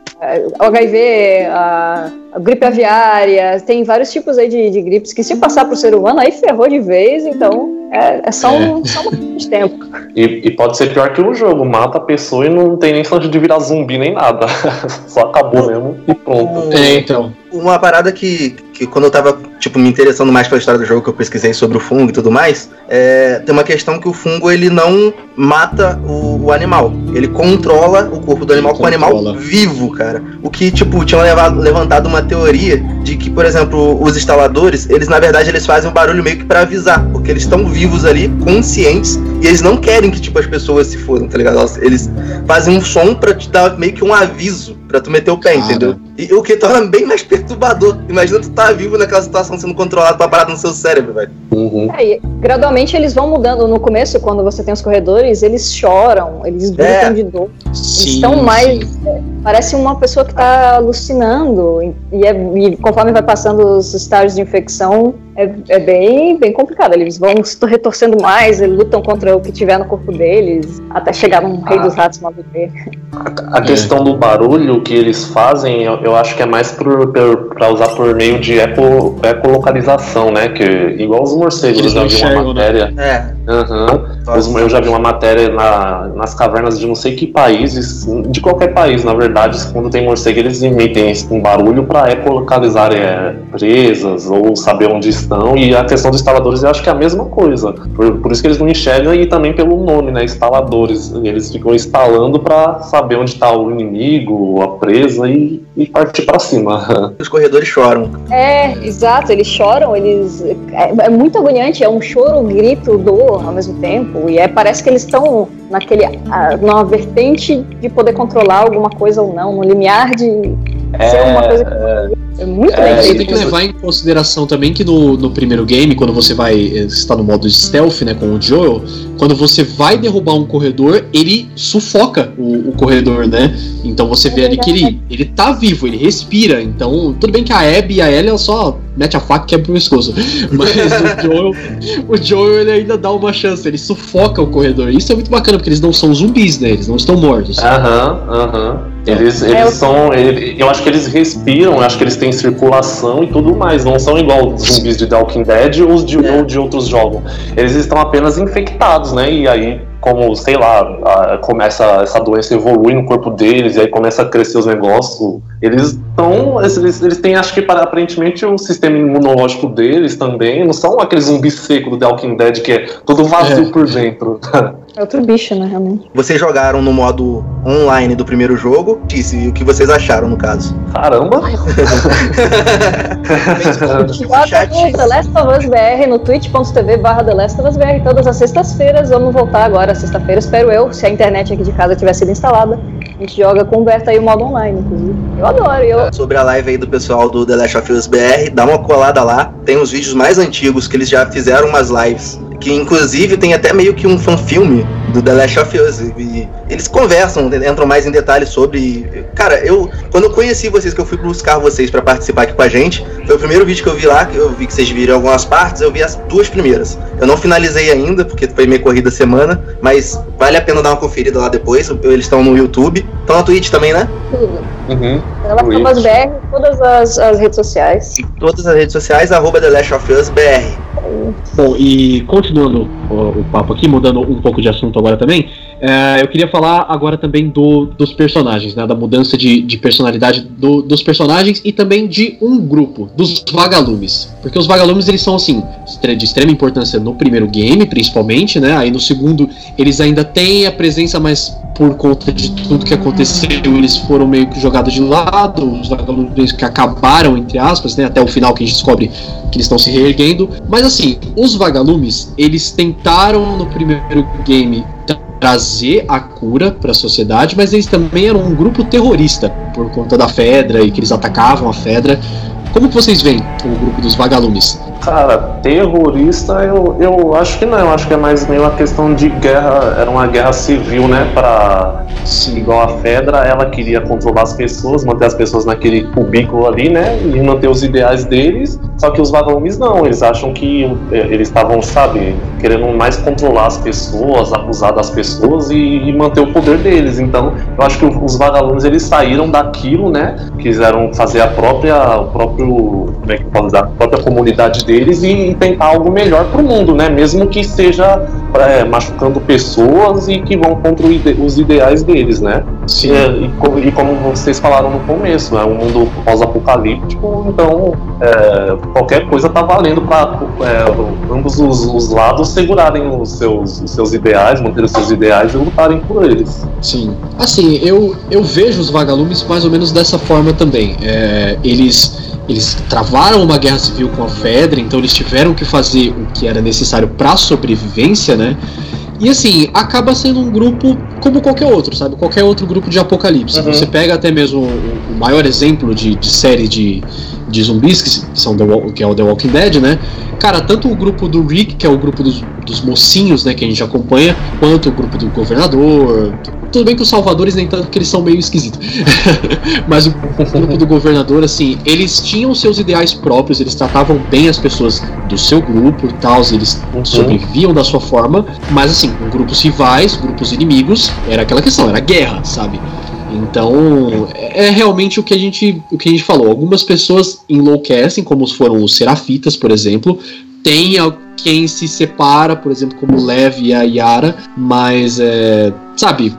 o HIV, a, a gripe aviária, tem vários tipos aí de, de gripes que se passar pro ser humano aí ferrou de vez, então é, é só, um, só de tempo. E, e pode ser pior que o jogo, mata a pessoa e não tem nem chance de virar zumbi nem nada. Só acabou mesmo e pronto. É, então. Uma parada que, que quando eu tava, tipo, me interessando mais pela história do jogo, que eu pesquisei sobre o fungo e tudo mais, é, tem uma questão que o fungo, ele não mata o, o animal. Ele controla o corpo do animal com o animal vivo, cara. O que, tipo, tinha levado- levantado uma teoria de que, por exemplo, os instaladores, eles, na verdade, eles fazem um barulho meio que pra avisar, porque eles estão vivos ali, conscientes, e eles não querem que, tipo, as pessoas se fodam, tá ligado? Eles fazem um som pra te dar meio que um aviso, pra tu meter o pé, Cara. entendeu? E o que torna bem mais perturbador. Imagina tu tá vivo naquela situação sendo controlado pra parada no seu cérebro, velho. Uhum. É, e gradualmente eles vão mudando. No começo, quando você tem os corredores, eles choram, eles gritam É. de dor. Eles Sim, estão mais. sim. é, parece uma pessoa que está alucinando. E, é- e conforme vai passando os estágios de infecção, é, é bem, bem complicado. Eles vão se retorcendo mais, eles lutam contra o que tiver no corpo deles, até chegar num rei Ah. dos ratos bebê. A questão do barulho que eles fazem, eu, eu acho que é mais pra usar por meio de eco, ecolocalização, né? Que, igual os morcegos, Eles eu não vi uma né? matéria. É. Aham. Eu já vi uma matéria na, nas cavernas de não sei que países, de qualquer país, na verdade, quando tem morcego, eles emitem um barulho para ecolocalizar é, presas ou saber onde estão. E a questão dos instaladores eu acho que é a mesma coisa. Por, por isso que eles não enxergam e também pelo nome, né? Instaladores. Eles ficam instalando para saber onde está o inimigo, a presa e, e partir para cima. Os corredores choram. É, exato, eles choram, eles. É, é muito agoniante, é um choro, um grito, dor ao mesmo tempo. E é, parece que eles estão naquele. numa vertente de poder controlar alguma coisa ou não, no limiar de é, uma coisa que. É... É muito é, bem Tem que levar em consideração também que no, no primeiro game, quando você vai está no modo stealth, né, com o Joel, quando você vai derrubar um corredor, ele sufoca o, o corredor, né? Então você vê ali que ele, ele tá vivo, ele respira. Então, tudo bem que a Abby e a Ellie só mete a faca e quebra o pescoço. Mas o Joel, o Joel ele ainda dá uma chance, ele sufoca o corredor. Isso é muito bacana, porque eles não são zumbis, né? Eles não estão mortos. Aham, aham. Eles, eles é, são. Ele, eu acho que eles respiram, eu acho que eles têm circulação e tudo mais. Não são igual os zumbis de The Walking Dead ou de, é. ou de outros jogos. Eles estão apenas infectados, né? E aí como, sei lá, começa essa doença evolui no corpo deles e aí começa a crescer os negócios, eles estão, eles, eles têm, acho que aparentemente o sistema imunológico deles também, não são aqueles zumbis secos do The Walking Dead que é todo vazio é. por dentro. É outro bicho, né, realmente. Vocês jogaram no modo online do primeiro jogo, e o que vocês acharam no caso? Caramba! Bota The Last of Us BR no twitch.tv barra The Last of Us BR todas as sextas-feiras. Vamos voltar agora sexta-feira, espero eu, se a internet aqui de casa tiver sido instalada. A gente joga com o Berta aí o modo online, inclusive. Eu adoro. Eu... É, sobre a live aí do pessoal do The Last of Us BR, dá uma colada lá. Tem os vídeos mais antigos que eles já fizeram umas lives que inclusive tem até meio que um fanfilme do The Last of Us. E eles conversam, entram mais em detalhes sobre. Cara, eu quando eu conheci vocês, que eu fui buscar vocês para participar aqui com a gente, foi o primeiro vídeo que eu vi lá, que eu vi que vocês viram algumas partes, eu vi as duas primeiras. Eu não finalizei ainda, porque foi meio corrida semana, mas vale a pena dar uma conferida lá depois. Eles estão no YouTube. Estão na Twitch também, né? Tudo. Uhum. Last BR, todas as, as redes sociais. E todas as redes sociais, arroba The Last of Us BR. Bom, e continuando o, o, papo aqui, mudando um pouco de assunto agora também, é, eu queria falar agora também do, dos personagens, né, da mudança de, de personalidade do, dos personagens e também de um grupo, dos vagalumes. Porque os vagalumes eles são assim, de extrema importância no primeiro game, principalmente, né? Aí no segundo eles ainda têm a presença, mas por conta de tudo que aconteceu, eles foram meio que jogados de lado, os vagalumes que acabaram, entre aspas, né? Até o final que a gente descobre que eles estão se reerguendo. Mas assim, os vagalumes, eles tentaram no primeiro game trazer a cura para a sociedade, mas eles também eram um grupo terrorista por conta da Fedra e que eles atacavam a Fedra. Como que vocês veem o grupo dos vagalumes? Cara, terrorista eu, eu acho que não, eu acho que é mais meio uma questão de guerra, era uma guerra civil, né? Pra. Sim. Igual a Fedra, ela queria controlar as pessoas, manter as pessoas naquele cubículo ali, né? E manter os ideais deles. Só que os vagalumes não, eles acham que eh, eles estavam, sabe, querendo mais controlar as pessoas, abusar das pessoas e, e, manter o poder deles. Então, eu acho que os vagalumes eles saíram daquilo, né? Quiseram fazer a própria, o próprio, como é que pode dar, a própria comunidade deles e, tentar algo melhor para o mundo, né? Mesmo que seja é, machucando pessoas e que vão contra os ideais deles, né? Sim. É, e, e, como vocês falaram no começo, é um mundo pós-apocalíptico, então é, qualquer coisa tá valendo para é, ambos os, os, lados segurarem os seus, os seus ideais, manter os seus ideais e lutarem por eles. Sim. Assim, eu, eu vejo os vagalumes mais ou menos dessa forma também. É, eles eles travaram uma guerra civil com a Fedra, então eles tiveram que fazer o que era necessário para sobrevivência, né? E assim, acaba sendo um grupo como qualquer outro, sabe? Qualquer outro grupo de apocalipse. Uhum. Você pega até mesmo o, o maior exemplo de, de série de, de zumbis, que, são The, que é o The Walking Dead, né? Cara, tanto o grupo do Rick, que é o grupo dos, dos mocinhos, né, que a gente acompanha, quanto o grupo do governador. Tudo bem que os salvadores, nem tanto, que eles são meio esquisitos. Mas o grupo do governador, assim, eles tinham seus ideais próprios, eles tratavam bem as pessoas do seu grupo e tal, eles uhum. sobreviviam da sua forma, mas assim, grupos rivais, grupos inimigos, era aquela questão, era guerra, sabe? Então, é, é realmente o que a gente, o que a gente falou. Algumas pessoas enlouquecem, como foram os serafitas, por exemplo, tem quem se separa, por exemplo, como o Lev e a Yara, mas é, sabe,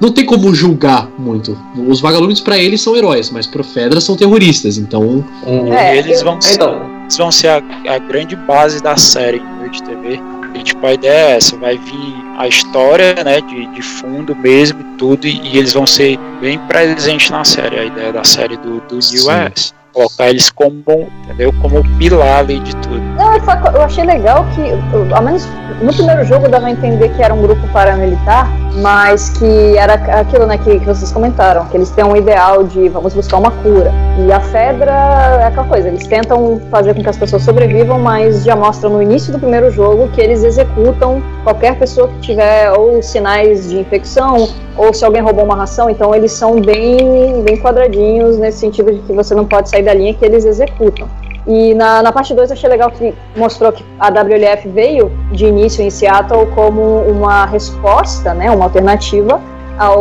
não tem como julgar muito. Os vagalumes para eles são heróis, mas pro Fedra são terroristas, então. É, eles vão ser, então. eles vão ser a, a, grande base da série de TV. E, tipo, a ideia é essa, vai vir a história, né, de, de fundo mesmo tudo, e, e, eles vão ser bem presentes na série. A ideia da série do, do New essa colocar eles como, entendeu? Como pilar ali de tudo. Não, eu achei legal que, ao menos no primeiro jogo dava a entender que era um grupo paramilitar, mas que era aquilo né, que, que vocês comentaram, que eles têm um ideal de vamos buscar uma cura. E a Fedra é aquela coisa, eles tentam fazer com que as pessoas sobrevivam, mas já mostram no início do primeiro jogo que eles executam qualquer pessoa que tiver ou sinais de infecção ou se alguém roubou uma ração, então eles são bem, bem quadradinhos nesse sentido de que você não pode sair da linha que eles executam. E na, na parte 2 achei legal que mostrou que a WLF veio de início em Seattle como uma resposta, né, uma alternativa ao,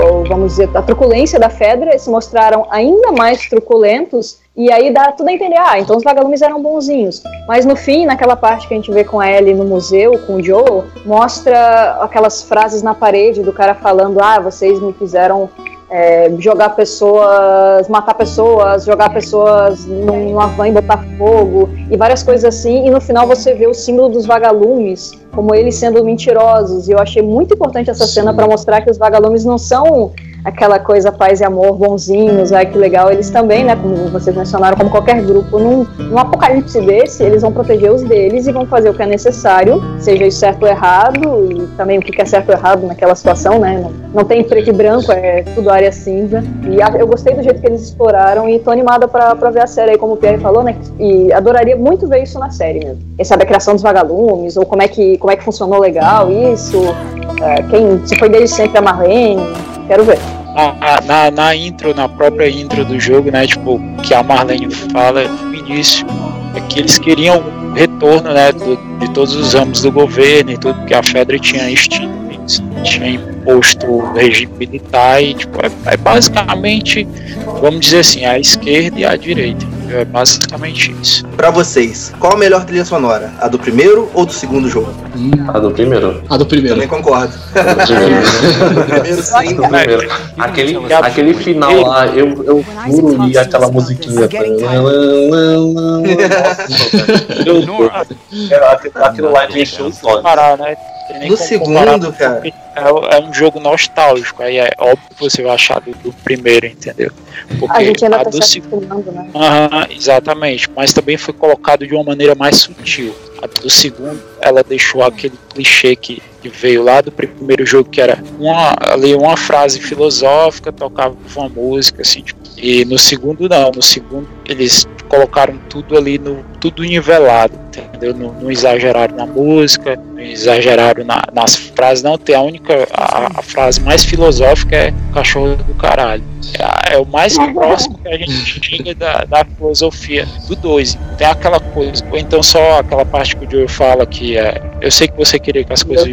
ao, vamos dizer, a truculência da Fedra, eles se mostraram ainda mais truculentos, e aí dá tudo a entender, ah, então os vagalumes eram bonzinhos. Mas no fim, naquela parte que a gente vê com a Ellie no museu, com o Joe, mostra aquelas frases na parede do cara falando, ah, vocês me fizeram é, jogar pessoas, matar pessoas, jogar pessoas numa van e botar fogo e várias coisas assim. E no final você vê o símbolo dos vagalumes, como eles sendo mentirosos. E eu achei muito importante essa cena para mostrar que os vagalumes não são aquela coisa paz e amor, bonzinhos, ai que legal. Eles também, né, como vocês mencionaram, como qualquer grupo, num, num apocalipse desse, eles vão proteger os deles e vão fazer o que é necessário, seja isso certo ou errado, e também o que é certo ou errado naquela situação, né? Não, não tem preto e branco, é tudo área cinza. E a, eu gostei do jeito que eles exploraram e tô animada pra, pra ver a série aí, como o Pierre falou, né? E adoraria muito ver isso na série mesmo. Quem sabe a criação dos vagalumes, ou como é que, como é que funcionou legal isso, é, quem, se foi desde sempre a Marlene, quero ver na, na, na, intro, na própria intro do jogo, né? Tipo, que a Marlene fala no início, é que eles queriam retorno, né? Do, de todos os ramos do governo e tudo que a Fedra tinha extinto, tinha imposto o regime militar e, tipo, é, é basicamente, vamos dizer assim, a esquerda e a direita. É basicamente isso. Pra vocês, qual a melhor trilha sonora? A do primeiro ou do segundo jogo? Hum. A do primeiro. A do primeiro. Também concordo. A do primeiro. primeiro sim. Do primeiro. Aquele, aquele final lá, eu, eu juro e aquela musiquinha. Nossa, aquilo lá de encher os olhos. Parar, né? No segundo, cara. É, é, um jogo nostálgico, aí é óbvio que você vai achar do, do primeiro, entendeu? Porque a gente ainda a tá do segundo, né? Uhum, exatamente, mas também foi colocado de uma maneira mais sutil. A do segundo, ela deixou aquele clichê que, que veio lá do primeiro jogo, que era uma, ali uma frase filosófica, tocava uma música, assim, tipo, e no segundo não, no segundo eles colocaram tudo ali no tudo nivelado, entendeu? Não, não exageraram na música, não exageraram na, nas frases, não. Tem a única a, a, frase mais filosófica é cachorro do caralho. É, é o mais próximo que a gente tinha da, da filosofia do 2. Tem aquela coisa, ou então só aquela parte que o Joe fala que é. Eu sei que você queria que as coisas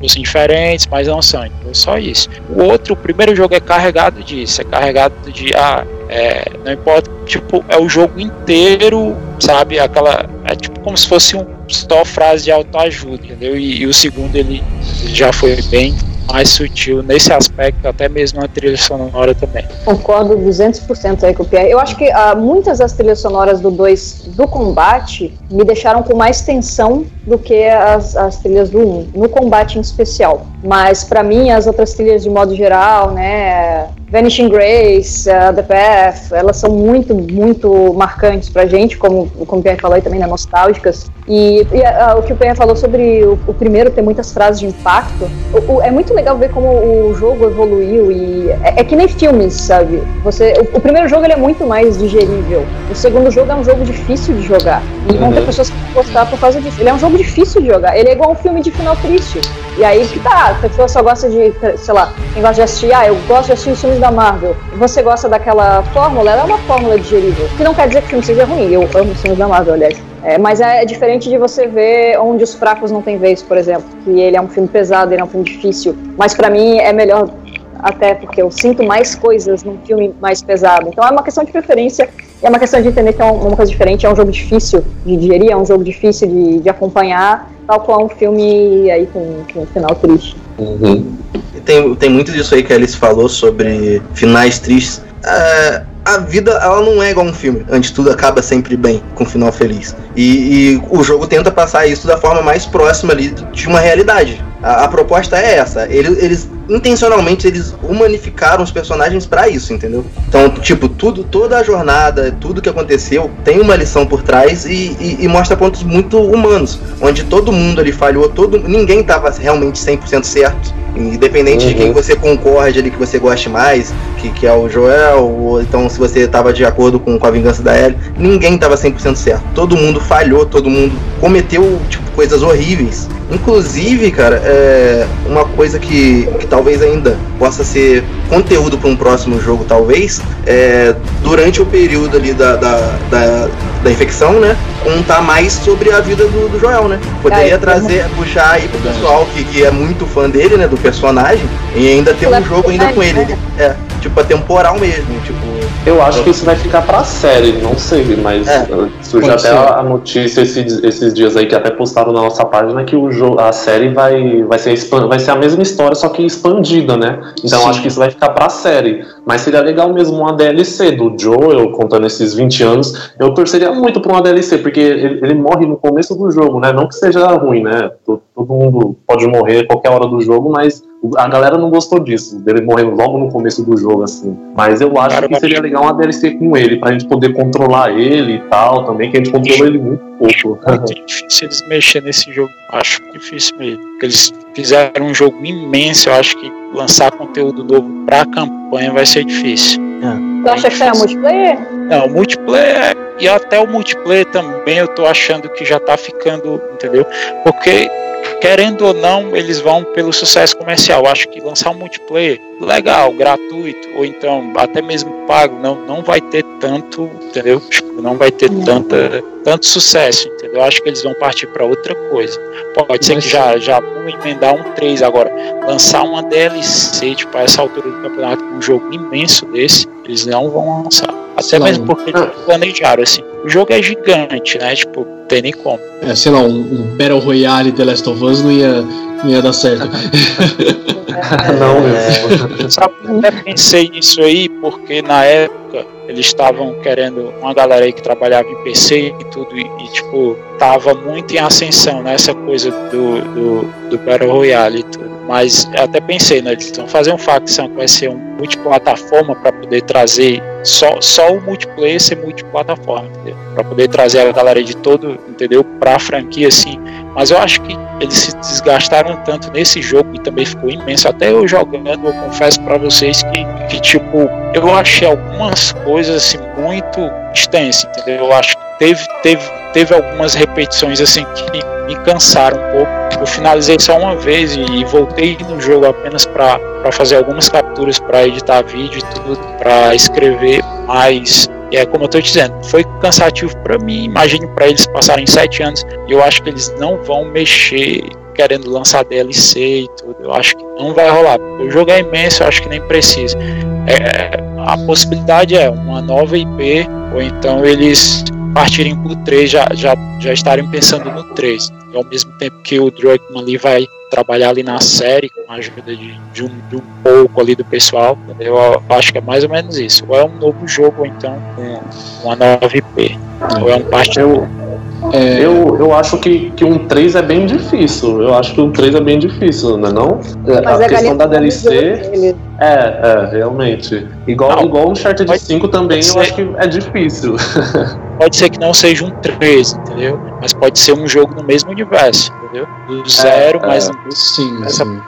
fossem diferentes, mas não são. Então, só isso. O outro, o primeiro jogo é carregado disso, é carregado de ah, é, não importa, tipo, é o jogo inteiro, sabe? Aquela. É tipo como se fosse um só frase de autoajuda, entendeu? E, e o segundo ele já foi bem mais sutil nesse aspecto, até mesmo na trilha sonora também. Concordo 200% aí com o Pierre. Eu acho que ah, muitas das trilhas sonoras do 2 do combate me deixaram com mais tensão do que as, as trilhas do 1, um, no combate em especial. Mas para mim, as outras trilhas de modo geral, né, Vanishing Grace, uh, The Path, elas são muito, muito marcantes pra gente, como, como o Pierre falou aí também, né, nostálgicas. E, e uh, o que o Pierre falou sobre o, o, primeiro ter muitas frases de impacto, o, o, é muito legal ver como o jogo evoluiu e é, é que nem filmes, sabe? Você, o, primeiro jogo ele é muito mais digerível. O segundo jogo é um jogo difícil de jogar. E uhum. vão ter pessoas que vão gostar por causa disso. Ele é um jogo difícil de jogar. Ele é igual um filme de final triste. E aí que tá, a pessoa só gosta de, sei lá, quem gosta de assistir, ah, eu gosto de assistir filmes da Marvel, você gosta daquela fórmula, ela é uma fórmula digerível. Que não quer dizer que o filme seja ruim, eu amo os filmes da Marvel, aliás. É, mas é, diferente de você ver onde os fracos não têm vez, por exemplo. Que ele é um filme pesado, ele é um filme difícil. Mas para mim é melhor até porque eu sinto mais coisas num filme mais pesado. Então é uma questão de preferência, é uma questão de entender que é uma coisa diferente, é um jogo difícil de digerir, é um jogo difícil de, de acompanhar, tal qual um filme aí com, com um final triste. Uhum. Tem, tem muito disso aí que a Alice falou sobre finais tristes. Uh, a vida ela não é igual um filme, onde tudo acaba sempre bem, com um final feliz. E, e, o jogo tenta passar isso da forma mais próxima ali de uma realidade. A, a proposta é essa. Eles, eles, intencionalmente eles humanificaram os personagens para isso, entendeu? Então, tipo, tudo, toda a jornada, tudo que aconteceu tem uma lição por trás e, e, e mostra pontos muito humanos, onde todo mundo ali falhou, todo ninguém estava realmente 100% certo. Independente uhum. de quem uhum. você concorde ali, que você goste mais, que, que é o Joel, ou então se você estava de acordo com, com a vingança da Ellie, ninguém estava 100% certo. Todo mundo falhou, todo mundo cometeu tipo, coisas horríveis. Inclusive, cara, é uma coisa que, que talvez ainda possa ser conteúdo para um próximo jogo, talvez, é, durante o período ali da, da, da, da infecção, né? Contar mais sobre a vida do, do Joel, né? Poderia trazer, puxar aí pro pessoal que, que é muito fã dele, né? Do personagem, e ainda ter um jogo ainda com ele. Né? É, tipo, a temporal mesmo, tipo eu acho que isso vai ficar pra série, não sei, mas é, surgiu até a notícia esses, esses dias aí que até postaram na nossa página que o jogo, a série vai, vai, ser, vai ser a mesma história, só que expandida, né? Então Sim. acho que isso vai ficar pra série. Mas seria legal mesmo uma DLC do Joel contando esses 20 anos. Eu torceria muito pra uma DLC, porque ele, ele morre no começo do jogo, né? Não que seja ruim, né? Todo, todo mundo pode morrer a qualquer hora do jogo, mas a galera não gostou disso, dele morrendo logo no começo do jogo, assim. Mas eu acho Cara, que seria legal uma DLC com ele, pra gente poder controlar ele e tal também, que a gente controla ele muito pouco. É difícil eles mexer nesse jogo, acho difícil mesmo. Eles fizeram um jogo imenso, eu acho que lançar conteúdo novo pra campanha vai ser difícil. É. Tu acha que é multiplayer? Não, multiplayer e até o multiplayer também eu tô achando que já tá ficando, entendeu? Porque querendo ou não, eles vão pelo sucesso comercial. Acho que lançar um multiplayer legal, gratuito, ou então até mesmo pago, não, não vai ter tanto, entendeu? Tipo, não vai ter tanta, tanto sucesso, entendeu? Acho que eles vão partir para outra coisa. Pode ser que já, já vão emendar um 3 agora. Lançar uma DLC, tipo, a essa altura do campeonato, um jogo imenso desse, eles não vão lançar. Até mesmo porque eles planejaram, assim. O jogo é gigante, né? Tipo, tem nem como. É, sei lá, um, um Battle Royale The Last of Us não ia, não ia dar certo. não mesmo. Sabe, eu até pensei nisso aí, porque na época eles estavam querendo uma galera aí que trabalhava em PC e tudo, e, e tipo, tava muito em ascensão nessa né, coisa do, do, do Battle Royale e tudo. Mas até pensei, né? Então fazer um facção que vai ser um multiplataforma para poder trazer só, só o multiplayer ser multiplataforma, Para poder trazer a galera de todo, entendeu? Pra franquia assim. Mas eu acho que eles se desgastaram tanto nesse jogo e também ficou imenso. Até eu jogando, eu confesso para vocês que, que, tipo, eu achei algumas coisas assim muito extensas, entendeu? Eu acho que teve, teve, teve algumas repetições assim que me cansaram um pouco. Eu finalizei só uma vez e voltei no jogo apenas para fazer algumas capturas para editar vídeo e tudo, para escrever, mas é como eu estou dizendo, foi cansativo para mim. Imagine para eles passarem sete anos eu acho que eles não vão mexer querendo lançar DLC e tudo. Eu acho que não vai rolar. O jogo é imenso, eu acho que nem precisa. É, a possibilidade é uma nova IP, ou então eles partirem pro 3, já, já, já estarem pensando no 3. E ao mesmo tempo que o Druckmann ali vai trabalhar ali na série com a ajuda de, de, um, de um pouco ali do pessoal, eu acho que é mais ou menos isso. Ou é um novo jogo, ou então um, uma nova IP. Ou é um parte eu, é... Eu, eu acho que, que um 3 é bem difícil. Eu acho que um 3 é bem difícil, não é não? Mas a, a questão da DLC. É, é, realmente. Igual, não, igual o Uncharted 5 também, eu acho que é difícil. Pode ser que não seja um 3, entendeu? Mas pode ser um jogo no mesmo universo, entendeu? Do zero, é, mas é. sim, sim.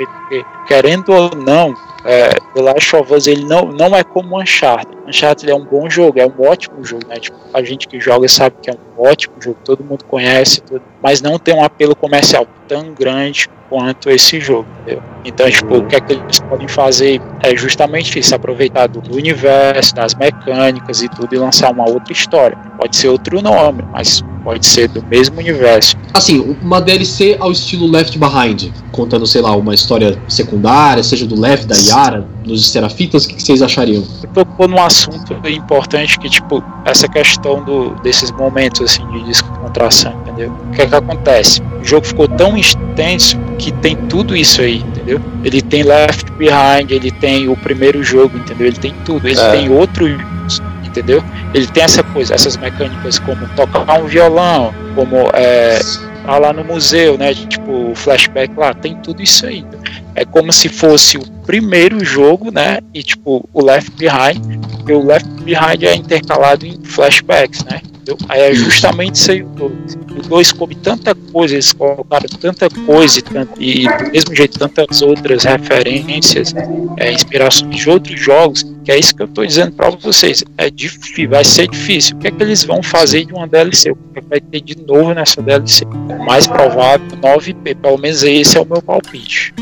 Querendo ou não, é, The Last of Us ele não, não é como Uncharted. Uncharted é um bom jogo, é um ótimo jogo, né? Tipo, a gente que joga sabe que é um ótimo jogo, todo mundo conhece, mas não tem um apelo comercial tão grande quanto esse jogo, entendeu? Então, tipo, o que é que eles podem fazer é justamente isso, aproveitar do universo, das mecânicas e tudo e lançar uma outra história. Pode ser outro nome, mas pode ser do mesmo universo. Assim, uma DLC ao estilo Left Behind, contando, sei lá, uma história secundária, seja do Left, da Yara, dos Serafitas, o que, que vocês achariam? Tocou num assunto importante que, tipo, essa questão do, desses momentos, assim, de descontração, entendeu? O que é que acontece? O jogo ficou tão extenso que tem tudo isso aí, entendeu? Ele tem Left Behind, ele tem o primeiro jogo, entendeu? Ele tem tudo, ele É. tem outro entendeu? Ele tem essa coisa, essas mecânicas como tocar um violão, como é, tá lá no museu, né? Tipo, flashback lá, tem tudo isso aí. É como se fosse o primeiro jogo, né? E tipo, o Left Behind, porque o Left Behind é intercalado em flashbacks, né? Entendeu? Aí é justamente isso aí o 2. O 2 come tanta coisa, eles colocaram tanta coisa e, e do mesmo jeito tantas outras referências, é, inspirações de outros jogos, que é isso que eu tô dizendo para vocês. É difícil, vai ser difícil. O que é que eles vão fazer de uma DLC? O que, é que vai ter de novo nessa DLC? O mais provável, 9P, pelo menos esse é o meu palpite.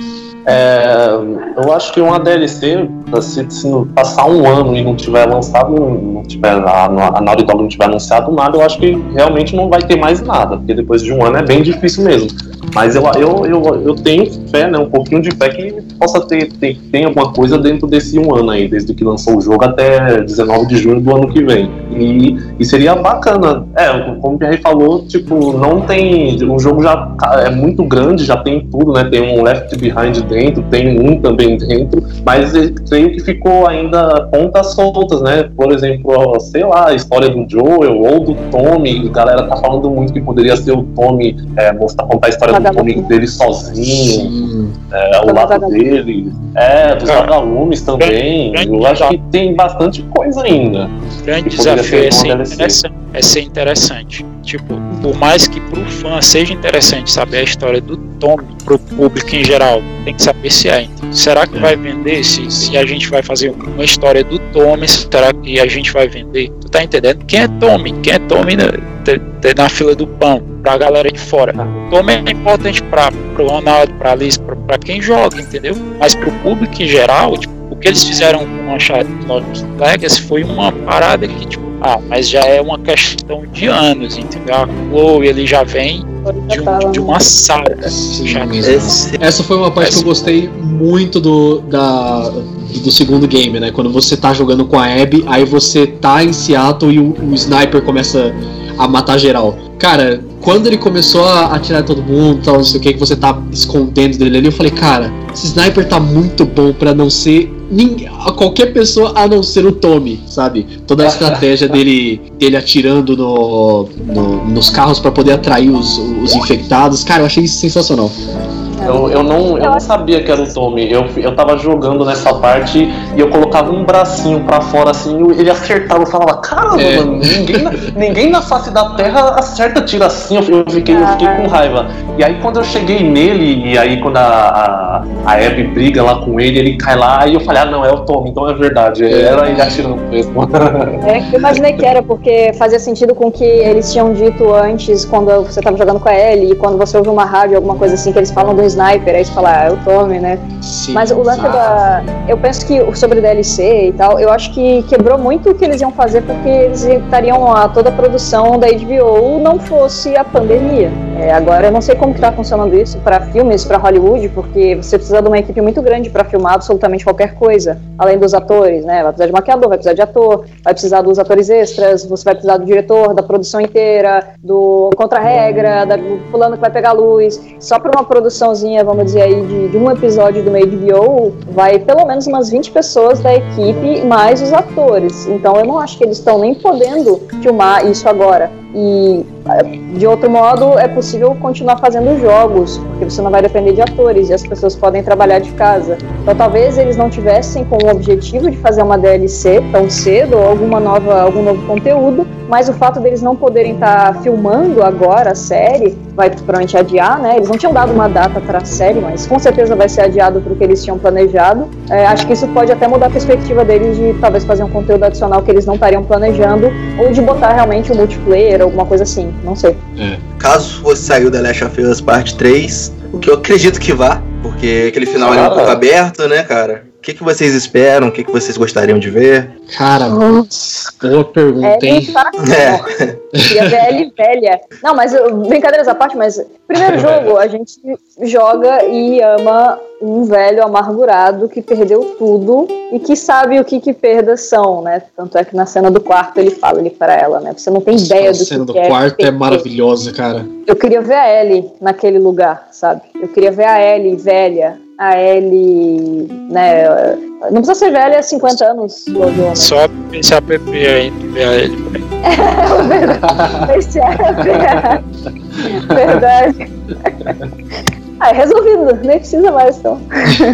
É, eu acho que uma DLC, se, se passar um ano e não tiver lançado, não tiver a, a Naughty Dog não tiver anunciado nada, eu acho que realmente não vai ter mais nada, porque depois de um ano é bem difícil mesmo. Mas eu, eu, eu, eu tenho fé, né, um pouquinho de fé que possa ter, ter tem alguma coisa dentro desse um ano aí, desde que lançou o jogo até 19 de junho do ano que vem. E, e seria bacana. É, como o Pierre falou, tipo, não tem. O jogo já é muito grande, já tem tudo, né? Tem um Left Behind dentro, tem um também dentro, mas creio que ficou ainda pontas soltas, né? Por exemplo, sei lá, a história do Joel ou do Tommy, a galera tá falando muito que poderia ser o Tommy, é, mostrar contar a história Tommy dele sozinho, é, ao lado dele, é, dos É. vagalumes também. Grande- Eu acho que tem bastante coisa ainda. O grande desafio é ser, interessante, é ser interessante. Tipo, por mais que pro fã seja interessante saber a história do Tommy, pro público em geral, tem que saber se é. Então, será que vai vender? Se, se a gente vai fazer uma história do Tommy, será que a gente vai vender? Tu tá entendendo? Quem é Tommy? Quem é Tommy na, na fila do pão? Pra galera de fora. Tommy é importante pra, pro Ronaldo, pra Alice, pra, pra quem joga, entendeu? Mas pro público em geral, tipo, o que eles fizeram com Uncharted Lost Legacy foi uma parada que, tipo, ah, mas já é uma questão de anos, entendeu? A Chloe, ele já vem de, um, de uma saga. Esse, Essa foi uma parte que eu gostei muito do, da, do segundo game, né? Quando você tá jogando com a Abby, aí você tá em Seattle e o, o sniper começa a matar geral. Cara, quando ele começou a atirar todo mundo, tal, não sei o que, que você tá escondendo dele ali, eu falei, cara, esse sniper tá muito bom pra não ser ninguém, qualquer pessoa a não ser o Tommy, sabe? Toda a estratégia dele, dele atirando no, no- nos carros pra poder atrair os, os infectados, cara, eu achei isso sensacional. Eu, eu, não, eu não sabia que era o Tommy. Eu, eu tava jogando nessa parte e eu colocava um bracinho pra fora assim, e ele acertava. Eu falava, caramba, É. mano, ninguém, na- ninguém na face da terra acerta tiro assim. Eu, eu fiquei, eu fiquei com raiva. E aí quando eu cheguei nele, e aí quando a, a, a Abby briga lá com ele, ele cai lá, aí eu falei, ah não, é o Tommy, então é verdade. Era ele atirando mesmo. É, eu imaginei que era, porque fazia sentido com o que eles tinham dito antes, quando você tava jogando com a Ellie, e quando você ouve uma rádio, alguma coisa assim, que eles falam do sniper, aí você fala, ah, o Tommy, né? Sim, Mas o lance da. Eu penso que sobre DLC e tal, eu acho que quebrou muito o que eles iam fazer, porque eles estariam a toda a produção da HBO não fosse a pandemia. É, agora eu não sei como que tá funcionando isso para filmes, para Hollywood, porque você precisa de uma equipe muito grande para filmar absolutamente qualquer coisa, além dos atores, né? Vai precisar de maquiador, vai precisar de ator, vai precisar dos atores extras, você vai precisar do diretor, da produção inteira, do contra-regra, do fulano que vai pegar a luz. Só para uma produçãozinha, vamos dizer aí, de, de um episódio do meio de HBO, vai pelo menos umas 20 pessoas da equipe, mais os atores. Então eu não acho que eles estão nem podendo filmar isso agora. E de outro modo, é possível continuar fazendo jogos, porque você não vai depender de atores e as pessoas podem trabalhar de casa. Então, talvez eles não tivessem como objetivo de fazer uma DLC tão cedo ou alguma nova, algum novo conteúdo, mas o fato deles não poderem estar filmando agora a série vai provavelmente adiar, né? Eles não tinham dado uma data para a série, mas com certeza vai ser adiado para o que eles tinham planejado. É, acho que isso pode até mudar a perspectiva deles de talvez fazer um conteúdo adicional que eles não estariam planejando ou de botar realmente um multiplayer, alguma coisa assim. não sei. Caso fosse sair o The Last of Us Parte 3, o que eu acredito que vá, porque aquele final ali é um pouco aberto, né, cara? O que, que vocês esperam? O que, que vocês gostariam de ver? Cara, boa pergunta, Ellie hein? É. Queria ver Ellie velha. Não, mas brincadeiras à parte, mas primeiro jogo a gente joga e ama um velho amargurado que perdeu tudo e que sabe o que que perdas são, né? Tanto é que na cena do quarto ele fala ali para ela, né? Você não tem ideia a do cena que do que é quarto é perder. maravilhosa, cara. Eu queria ver a Ellie naquele lugar, sabe? Eu queria ver a Ellie velha, a Ellie, né? Não precisa ser velha 50 anos, igual a Joana. Só esse app aí, ver ele. Esse é verdade. Ah, é resolvido, nem precisa mais então.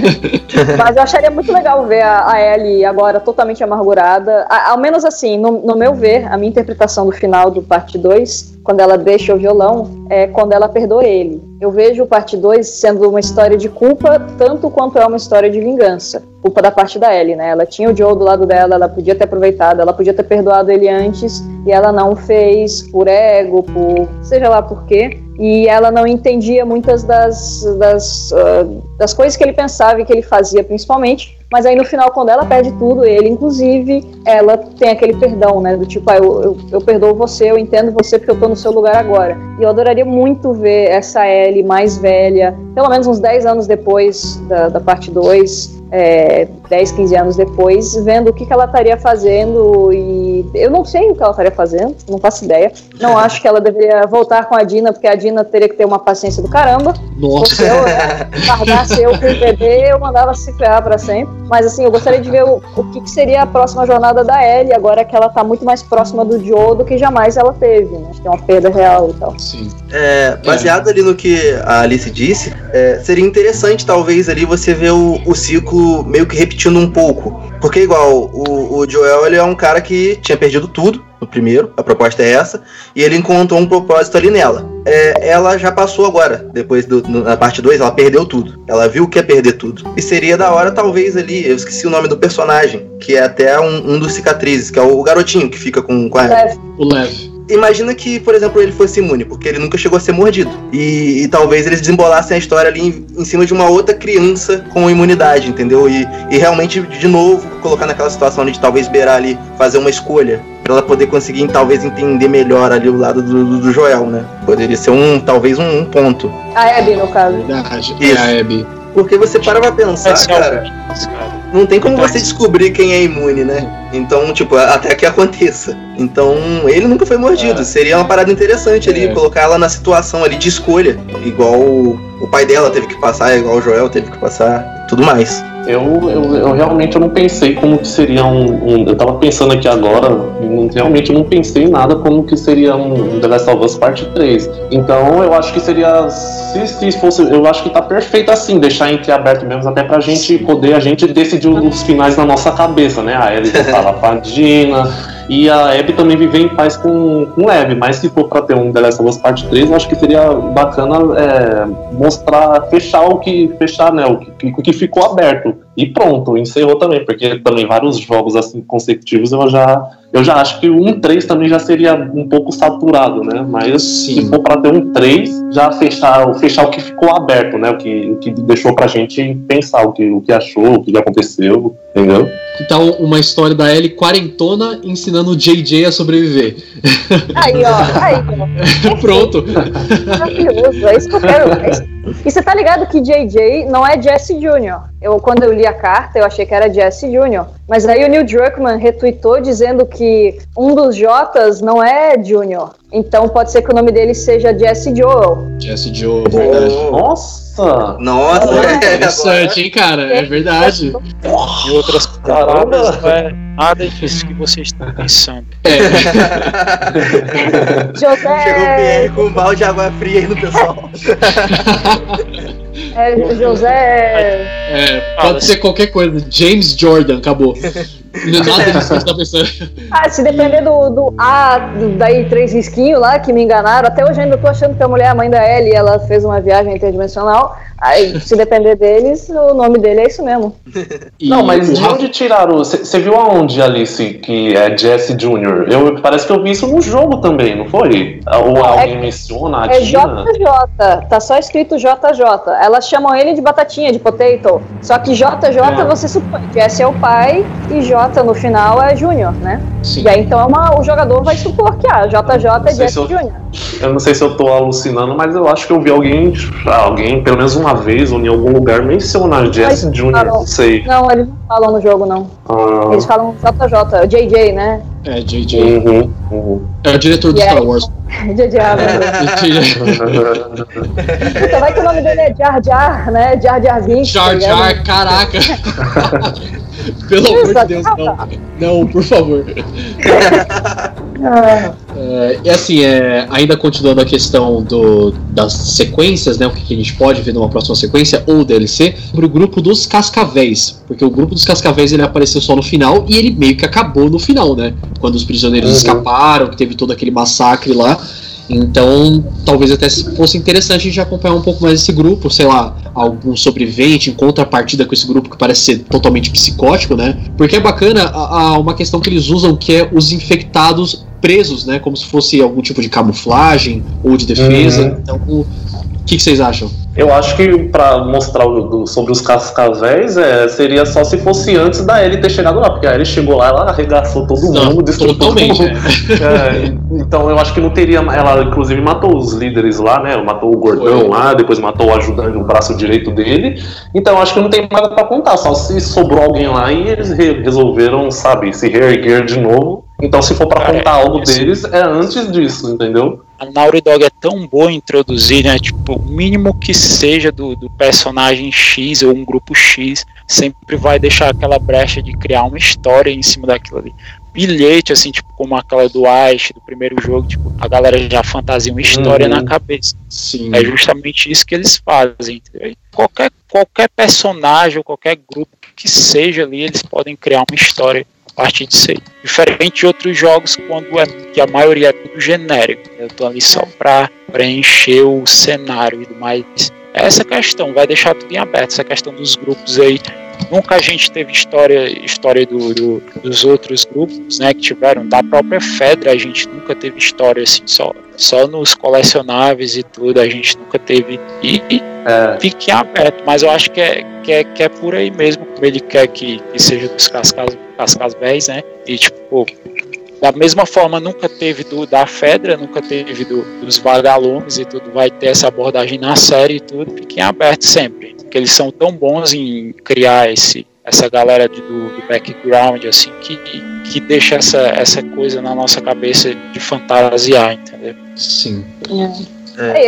Mas eu acharia muito legal ver a, a Ellie agora totalmente amargurada. A- ao menos assim, no, no meu ver, a minha interpretação do final do parte 2, quando ela deixa o violão, é quando ela perdoa ele. Eu vejo o parte 2 sendo uma história de culpa, tanto quanto é uma história de vingança. Culpa da parte da Ellie, né? Ela tinha o Joe do lado dela, ela podia ter aproveitado, ela podia ter perdoado ele antes, e ela não fez por ego, por seja lá por quê. E ela não entendia muitas das, das, ah, das coisas que ele pensava e que ele fazia, principalmente. Mas aí no final, quando ela perde tudo, ele, inclusive, ela tem aquele perdão, né? Do tipo, ah, eu, eu, eu perdoo você, eu entendo você porque eu tô no seu lugar agora. E eu adoraria muito ver essa Ellie mais velha, pelo menos uns 10 anos depois da, da parte 2, é, 10, 15 anos depois, vendo o que, que ela estaria fazendo. E eu não sei o que ela estaria fazendo, não faço ideia. Não acho que ela deveria voltar com a Dina, porque a Dina teria que ter uma paciência do caramba. Nossa, Porque eu, né, largasse eu com o bebê, eu mandava se ferrar pra sempre. Mas assim, eu gostaria de ver o, o que, que seria a próxima jornada da Ellie, agora que ela tá muito mais próxima do Joe do que jamais ela teve, né? Acho que é uma perda real e tal. sim. É, baseado ali no que a Alice disse, é, seria interessante talvez ali você ver o, o ciclo meio que repetindo um pouco. Porque igual, o, o Joel ele é um cara que tinha perdido tudo no primeiro, a proposta é essa, e ele encontrou um propósito ali nela. É, ela já passou agora, depois do, na parte 2, ela perdeu tudo. Ela viu o que é perder tudo. E seria da hora, talvez, ali, eu esqueci o nome do personagem, que é até um, um dos cicatrizes, que é o garotinho que fica com, com a Leve. O leve. Imagina que, por exemplo, ele fosse imune, porque ele nunca chegou a ser mordido. E, e talvez eles desembolassem a história ali em, em cima de uma outra criança com imunidade, entendeu? E, e realmente, de novo, colocar naquela situação ali de talvez beirar ali, fazer uma escolha, pra ela poder conseguir, talvez, entender melhor ali o lado do, do- do Joel, né? Poderia ser um, talvez, um, um ponto. A Abby, no caso. Verdade. Isso. É a Abby. Porque você para pra pensar, é cara, cara. Não tem como você descobrir quem é imune, né? Então, tipo, até que aconteça. Então, ele nunca foi mordido. É. Seria uma parada interessante ali, É. colocar ela na situação ali de escolha. Igual o, o pai dela teve que passar, igual o Joel teve que passar, tudo mais. Eu, eu, eu realmente eu não pensei como que seria um, um- Eu tava pensando aqui agora, e não- realmente eu não pensei em nada como que seria um The Last of Us Parte 3. Então eu acho que seria. Se, se fosse. Eu acho que tá perfeito assim, deixar entreaberto mesmo, até pra gente poder a gente decidir os finais na nossa cabeça, né? A Ellie voltar pra Dina. E a Abby também viver em paz com, com Leve, mas se for pra ter um The Last of Us Parte 3, eu acho que seria bacana é, mostrar, fechar o que. Fechar, né? O que, o que ficou aberto. E pronto, encerrou também, porque também vários jogos assim consecutivos eu já. Eu já acho que um 3 também já seria um pouco saturado, né? Mas Sim. se for pra ter um 3, já fechar, fechar o que ficou aberto, né? O que, o que deixou pra gente pensar o que, o que achou, o que aconteceu, entendeu? Então, uma história da Ellie quarentona ensinando o JJ a sobreviver. Aí, ó. Aí, ó. Pronto. Maravilhoso. É isso que eu quero. É isso. E você tá ligado que JJ não é Jesse Jr. Eu, quando eu li a carta, eu achei que era Jesse Jr. Mas aí o Neil Druckmann retweetou dizendo que um dos Jotas não é Jr. Então pode ser que o nome dele seja Jesse Joel. Jesse Joe, é verdade. Nossa! Nossa, Ah, é, Interessante, hein, cara? É verdade. Em outras palavras, não é nada disso que vocês estão pensando. É, Chegou o José. PM com um balde de água fria aí no pessoal. É, José. é, pode ser qualquer coisa. James Jordan, acabou. Não é nada disso que gente tá pensando. Ah, se depender do, do A, do- daí três risquinhos lá que me enganaram, até hoje ainda tô achando que a mulher, a mãe da Ellie, ela fez uma viagem interdimensional, Aí, se depender deles, o nome dele é isso mesmo. E Não, mas de onde tiraram? Você viu aonde, Alice, que é Jesse Jr.? Eu, parece que eu vi isso no jogo também, não foi? Ou alguém menciona a É Tina? JJ, tá só escrito JJ. Elas chamam ele de batatinha, de potato. Só que JJ É. você supõe. Jesse é o pai e J no final é Júnior, né? Sim. E aí então é uma, o jogador vai supor que ah, JJ é Jesse se eu- Júnior. Eu não sei se eu tô alucinando, mas eu acho que eu vi alguém, alguém, pelo menos uma vez ou em algum lugar, mencionar Jesse Mas, Jr., não sei. Não, eles não falam no jogo, não. Ah, Eles falam JJ, JJ, né? É, JJ. uhum, uhum. É o diretor do E aí- Star Wars. JJ Abrams. Puta, vai que o nome dele é Jar Jar, né? Jar Jar Binks. tá Jar ligado? Jar, caraca! Pelo amor de Deus, não. Não, por favor. Ah, É, e assim, é, ainda continuando a questão do, das sequências, né? O que, que a gente pode ver numa próxima sequência ou DLC, sobre o grupo dos Cascavéis. Porque o grupo dos Cascavéis ele apareceu só no final e ele meio que acabou no final, né? Quando os prisioneiros Uhum. escaparam, que teve todo aquele massacre lá. Então, talvez até fosse interessante a gente acompanhar um pouco mais esse grupo, sei lá, algum sobrevivente em contrapartida com esse grupo que parece ser totalmente psicótico, né? Porque é bacana a, a- uma questão que eles usam que é os infectados presos, né? Como se fosse algum tipo de camuflagem ou de defesa. Uhum. Então, que, que vocês acham? Eu acho que pra mostrar o- sobre os cascavéis é, seria só se fosse antes da Ellie ter chegado lá, porque a Ellie chegou lá, ela arregaçou todo Não, mundo, destruiu todo mundo. É, então eu acho que não teria. Ela inclusive matou os líderes lá, né? Matou o gordão Foi. lá, depois matou o ajudante, o braço direito dele. Então eu acho que não tem nada pra contar, só se sobrou alguém lá e eles re- resolveram, sabe, se reerguer de novo. Então se for pra Cara, contar algo deles, é antes disso, entendeu? A Naughty Dog é tão boa em introduzir, né? Tipo, o mínimo que seja do, do personagem X ou um grupo X sempre vai deixar aquela brecha de criar uma história em cima daquilo ali. Bilhete, assim, tipo, como aquela do Ash, do primeiro jogo, tipo, a galera já fantasia uma história Uhum. na cabeça. Sim. É justamente isso que eles fazem, entendeu? Qualquer, qualquer personagem ou qualquer grupo que seja ali, eles podem criar uma história partir disso aí. Diferente de outros jogos, quando é que a maioria é tudo genérico. Eu tô ali só pra preencher o cenário e tudo mais. Essa questão vai deixar tudo em aberto, essa questão dos grupos aí. Nunca a gente teve história, história do, do- dos outros grupos, né, que tiveram, da própria Fedra, a gente nunca teve história assim, só, só nos colecionáveis e tudo, a gente nunca teve. E, e É, fique aberto, mas eu acho que é, que é, que é por aí mesmo, como ele quer que, que seja dos cascas, cascas béis, né? E tipo, da mesma forma nunca teve do da Fedra, nunca teve do, dos vagalumes e tudo, vai ter essa abordagem na série e tudo, fiquem abertos sempre. Porque eles são tão bons em criar esse, essa galera de- do, do background, assim, que, que deixa essa, essa coisa na nossa cabeça de fantasiar, entendeu? Sim. É,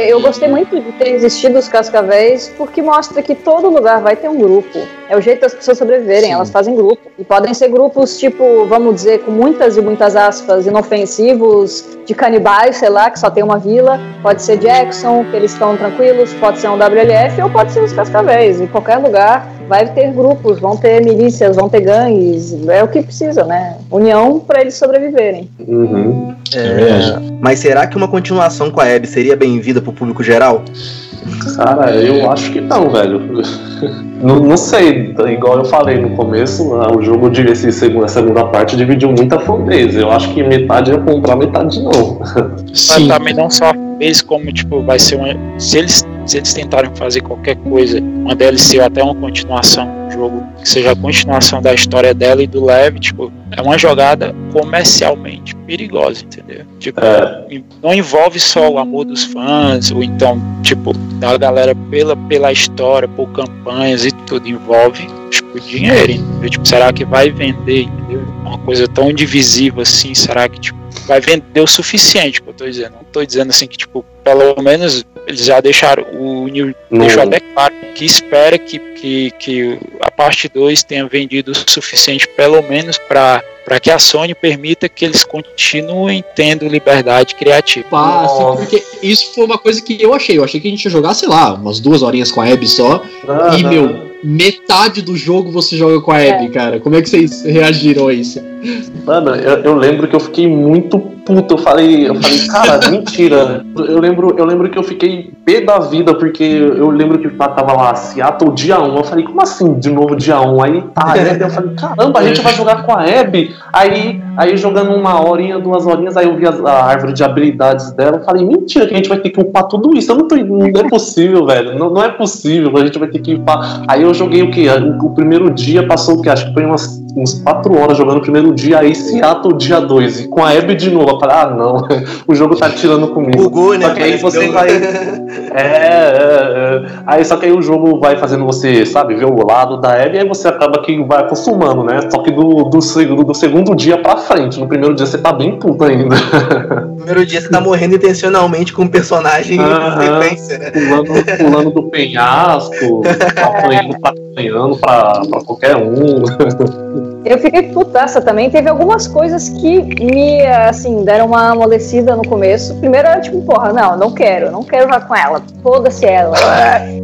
Eu gostei muito de ter existido os cascavéis, porque mostra que todo lugar vai ter um grupo. É o jeito das pessoas sobreviverem, Sim. elas fazem grupo. E podem ser grupos, tipo, vamos dizer, com muitas e muitas aspas, inofensivos, de canibais, sei lá, que só tem uma vila. Pode ser Jackson, que eles estão tranquilos, pode ser um WLF, ou pode ser os cascavéis. Em qualquer lugar vai ter grupos, vão ter milícias, vão ter gangues. É o que precisa, né? União para eles sobreviverem. uhum. É verdade. Mas será que uma continuação com a Abby seria bem-vinda pro público geral? Cara, eu acho que não, velho. Não, não sei, igual eu falei no começo, ah, o jogo de esse segunda, segunda parte dividiu muita fanbase. Eu acho que metade ia comprar, metade não. Mas Sim. também não só fez como tipo vai ser uma se eles se eles tentarem fazer qualquer coisa uma DLC ou até uma continuação do jogo que seja a continuação da história dela e do Lev tipo é uma jogada comercialmente perigosa entendeu tipo É. não envolve só o amor dos fãs ou então tipo da galera pela pela história por campanhas e tudo envolve tipo dinheiro entendeu? tipo será que vai vender entendeu uma coisa tão divisível assim será que tipo vai vender o suficiente, que eu tô dizendo. Não tô dizendo assim que, tipo, pelo menos eles já deixaram, o New Não. deixou até claro que espera que, que, que a parte 2 tenha vendido o suficiente, pelo menos para para que a Sony permita que eles continuem tendo liberdade criativa. Pá, assim, Nossa. porque isso foi uma coisa que eu achei. Eu achei que a gente ia jogar, sei lá, umas duas horinhas com a Abby só. E, Ah, meu, metade do jogo você joga com a Abby, cara. Como é que vocês reagiram a isso? Mano, eu, eu, lembro que eu fiquei muito puto. Eu falei, eu falei, cara, mentira. Eu lembro, eu lembro que eu fiquei pé da vida, porque eu lembro que tava lá, Seattle dia 1. Eu falei, como assim de novo dia 1? Aí tá, aí eu falei, caramba, a gente vai jogar com a Abby. Aí, aí jogando uma horinha, duas horinhas, aí eu vi a, a árvore de habilidades dela. Eu falei, mentira, que a gente vai ter que upar tudo isso. Eu não tô. Não é possível, velho. Não, não é possível. A gente vai ter que upar. Aí eu joguei o quê? O, o primeiro dia passou o quê? Acho que foi umas, uns 4 horas jogando o primeiro dia, aí Seattle dia 2. E com a Abby de novo. Eu falei, ah, não, o jogo tá tirando comigo. Bugou, né? Só que aí você vai. É, é, é, Aí só que aí o jogo vai fazendo você, sabe, ver o lado da Abby, e aí você acaba que vai acostumando, né? Só que do, do, segundo, do segundo dia pra frente. No primeiro dia você tá bem puto ainda. No primeiro dia você tá morrendo intencionalmente com um personagem uh -huh, sequência, né? Pulando, pulando do penhasco, apanhando apanhando pra, pra qualquer um. Eu fiquei putaça também. Teve algumas coisas que me, assim, deram uma amolecida no começo. Primeiro era tipo, porra, não, não quero, não quero jogar com ela. Foda-se ela. é.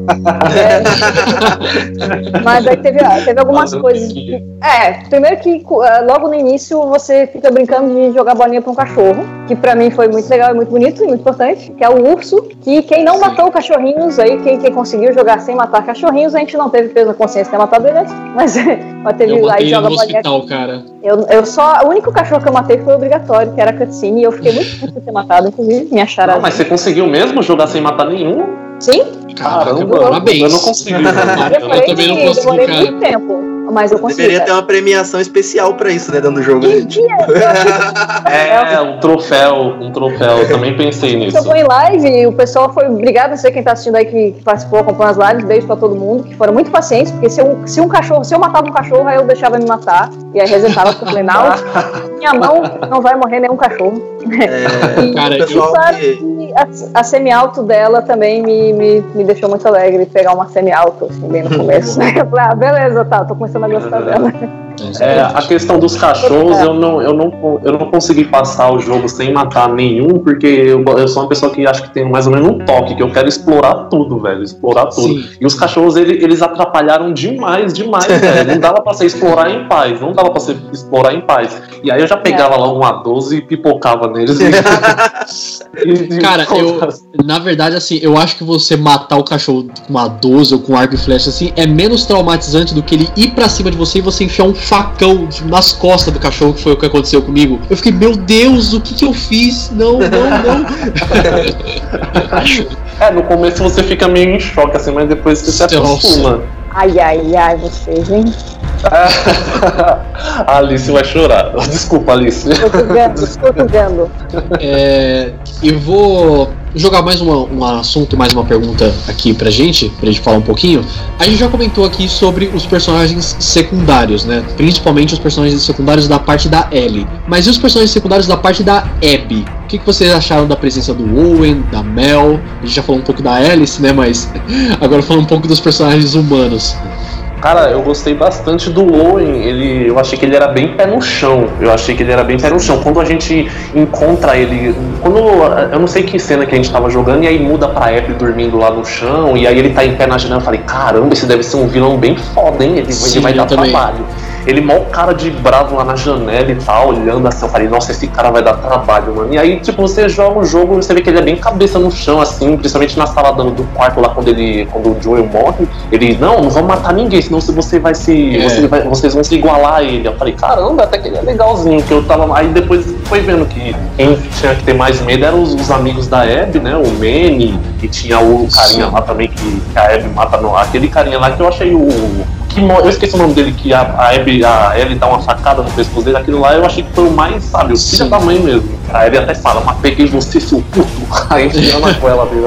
Mas aí teve, teve algumas coisas. Que, é, primeiro que eh, logo no início você fica brincando de jogar bolinha pra um cachorro, que pra mim foi muito legal e muito bonito e muito importante, que é o urso, que quem não Sim. matou cachorrinhos aí, quem, quem conseguiu jogar sem matar cachorrinhos, a gente não teve peso na consciência de ter matado eles, mas, mas teve eu aí joga bolinha. Hospital, cara. Eu, eu só. O único cachorro que eu matei foi obrigatório, que era cutscene, e eu fiquei muito puto de ter matado, inclusive, me acharam. Não, mas você conseguiu mesmo jogar sem matar nenhum? Sim. Caramba, parabéns. Eu não consegui. eu, eu também não consegui, cara. muito tempo mas eu consegui. Deveria ter uma premiação especial pra isso, né, dentro do jogo. é, um troféu, um troféu. Eu também pensei nisso. Jogou em live e o pessoal foi. Obrigado a você quem tá assistindo aí que, participou, acompanhou as lives. Beijo pra todo mundo, que foram muito pacientes, porque se, eu, se um cachorro, se eu matava um cachorro, aí eu deixava me matar. E aí resetava pro falei, não, minha mão não vai morrer nenhum cachorro. É, e, cara, eu... que... a, a semi-alto dela também me, me, me deixou muito alegre pegar uma semi-alto, assim, bem no começo. Eu falei, ah, beleza, tá, tô começando a gostar dela. É, a questão dos cachorros, eu não, eu, não, eu não consegui passar o jogo sem matar nenhum, porque eu, eu sou uma pessoa que acho que tem mais ou menos um toque, que eu quero explorar tudo, velho. Explorar tudo. Sim. E os cachorros, ele, eles atrapalharam demais, demais, velho. Não dava pra você explorar em paz, não dava pra você explorar em paz. E aí eu já pegava é. lá um A12 e pipocava neles. e, Cara, eu, na verdade, assim, eu acho que você matar o cachorro com uma 12 ou com arco e flecha, assim, é menos traumatizante do que ele ir pra cima de você e você enfiar um facão nas costas do cachorro, que foi o que aconteceu comigo. Eu fiquei, meu Deus, o que que eu fiz? Não, não, não. é, no começo você fica meio em choque, assim, mas depois você se acostuma. Ai, ai, ai, vocês, hein? A Alice vai chorar. Desculpa, Alice. Estou vendo, estou vendo. É, eu vou jogar mais uma, um assunto, mais uma pergunta aqui pra gente, pra gente falar um pouquinho. A gente já comentou aqui sobre os personagens secundários, né? Principalmente os personagens secundários da parte da Ellie. Mas e os personagens secundários da parte da Abby? O que, que vocês acharam da presença do Owen, da Mel? A gente já falou um pouco da Alice, né? Mas agora falando um pouco dos personagens humanos. Cara, eu gostei bastante do Owen. Ele, eu achei que ele era bem pé no chão. Eu achei que ele era bem pé no chão. Quando a gente encontra ele, quando eu não sei que cena que a gente tava jogando e aí muda pra Apple dormindo lá no chão e aí ele tá em pé na janela, eu falei, caramba, esse deve ser um vilão bem foda, hein? Ele, Sim, ele vai dar também. trabalho. Ele mal cara de bravo lá na janela e tal, olhando assim, eu falei, nossa, esse cara vai dar trabalho, mano. E aí, tipo, você joga o jogo e você vê que ele é bem cabeça no chão, assim, principalmente na sala do quarto lá quando ele. quando o Joel morre. Ele, não, não vamos matar ninguém, senão você vai se. É. Você vai, vocês vão se igualar a ele. Eu falei, caramba, até que ele é legalzinho, que eu tava. Aí depois foi vendo que quem tinha que ter mais medo eram os, os amigos da Abby, né? O Manny, que tinha o carinha Sim. lá também que, que a Abby mata no. Aquele carinha lá que eu achei o que eu esqueci o nome dele, que a, a, Abby, a Ellie dá uma facada no pescoço dele, aquilo lá eu achei que foi o mais, sabe, o filho da mãe mesmo. A Ellie até fala, mas peguei você, seu puto. Aí enfiando a goela dele,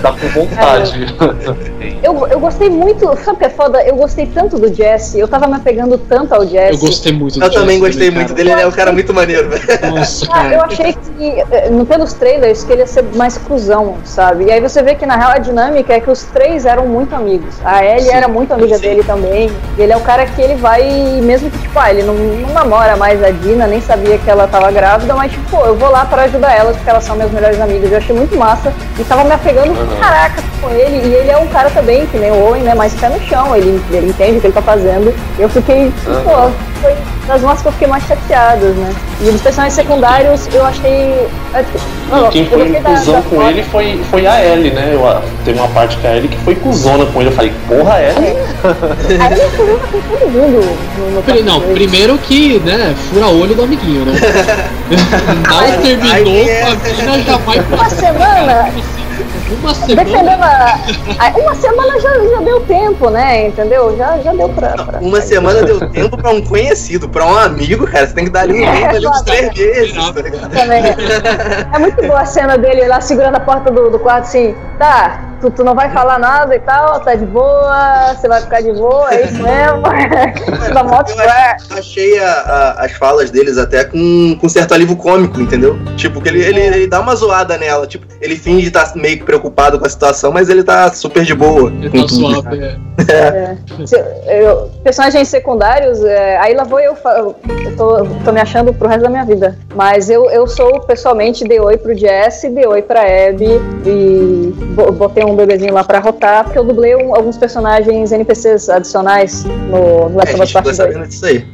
dá com vontade. eu, eu gostei muito, sabe o que é foda? Eu gostei tanto do Jesse, eu tava me apegando tanto ao Jesse. Eu gostei muito do Eu também gostei muito dele, ele é um cara muito maneiro, velho. Nossa, cara. Eu achei que, eh, pelos trailers, que ele ia ser mais cuzão, sabe? E aí você vê que na real a dinâmica é que os três eram muito amigos. A Ellie Sim. era muito amiga Sim. dele também também. Ele é o cara que ele vai, mesmo que, tipo, ah, ele não, não namora mais a Dina, nem sabia que ela tava grávida, mas, tipo, eu vou lá para ajudar elas, porque elas são minhas melhores amigas. Eu achei muito massa. E tava me apegando, uhum. caraca, com ele. E ele é um cara também, que nem o Owen, né, mais pé no chão. Ele, ele entende o que ele tá fazendo. Eu fiquei, uhum. pô, foi das mortes que eu fiquei mais chateadas, né? E dos personagens secundários, eu achei. é, não, Quem eu foi cuzão da com ele foi, foi a Ellie, né? Eu, ah, teve uma parte que a Ellie que foi cuzona com ele. Eu falei, porra, Ellie? Aí ele furou com todo mundo no, no Não, primeiro que, né, fura olho do amiguinho, né? Mal terminou, é. a mina já vai pra Uma semana, Uma semana. defendendo a. a- Uma semana já, já deu tempo, né? Entendeu? Já, já deu pra. pra- Uma semana deu tempo pra um conhecido, pra um amigo, cara. Você tem que dar ali um tempo ali uns três meses, tá ligado? também. É muito boa a cena dele lá segurando a porta do, do quarto assim, tá, tu, tu não vai falar nada e tal, tá de boa, você vai ficar de boa, é isso mesmo. da moto Eu achei, achei a- a- as falas deles até com, com certo alívio cômico, entendeu? Tipo, que ele, ele, ele dá uma zoada nela. Tipo, ele finge estar meio que preocupado com a situação, mas ele tá super de boa. Ele com tá tudo. suave, é. Se- eu- personagens secundários, é, aí lá vou eu, eu tô, tô me achando pro resto da minha vida. Mas eu, eu sou, pessoalmente, dei oi pro Jess, dei oi pra Abby e bo- botei um bebezinho lá pra rotar, porque eu dublei um- alguns personagens NPCs adicionais no, no É, Last of Us gente Part ficou 2. sabendo disso aí.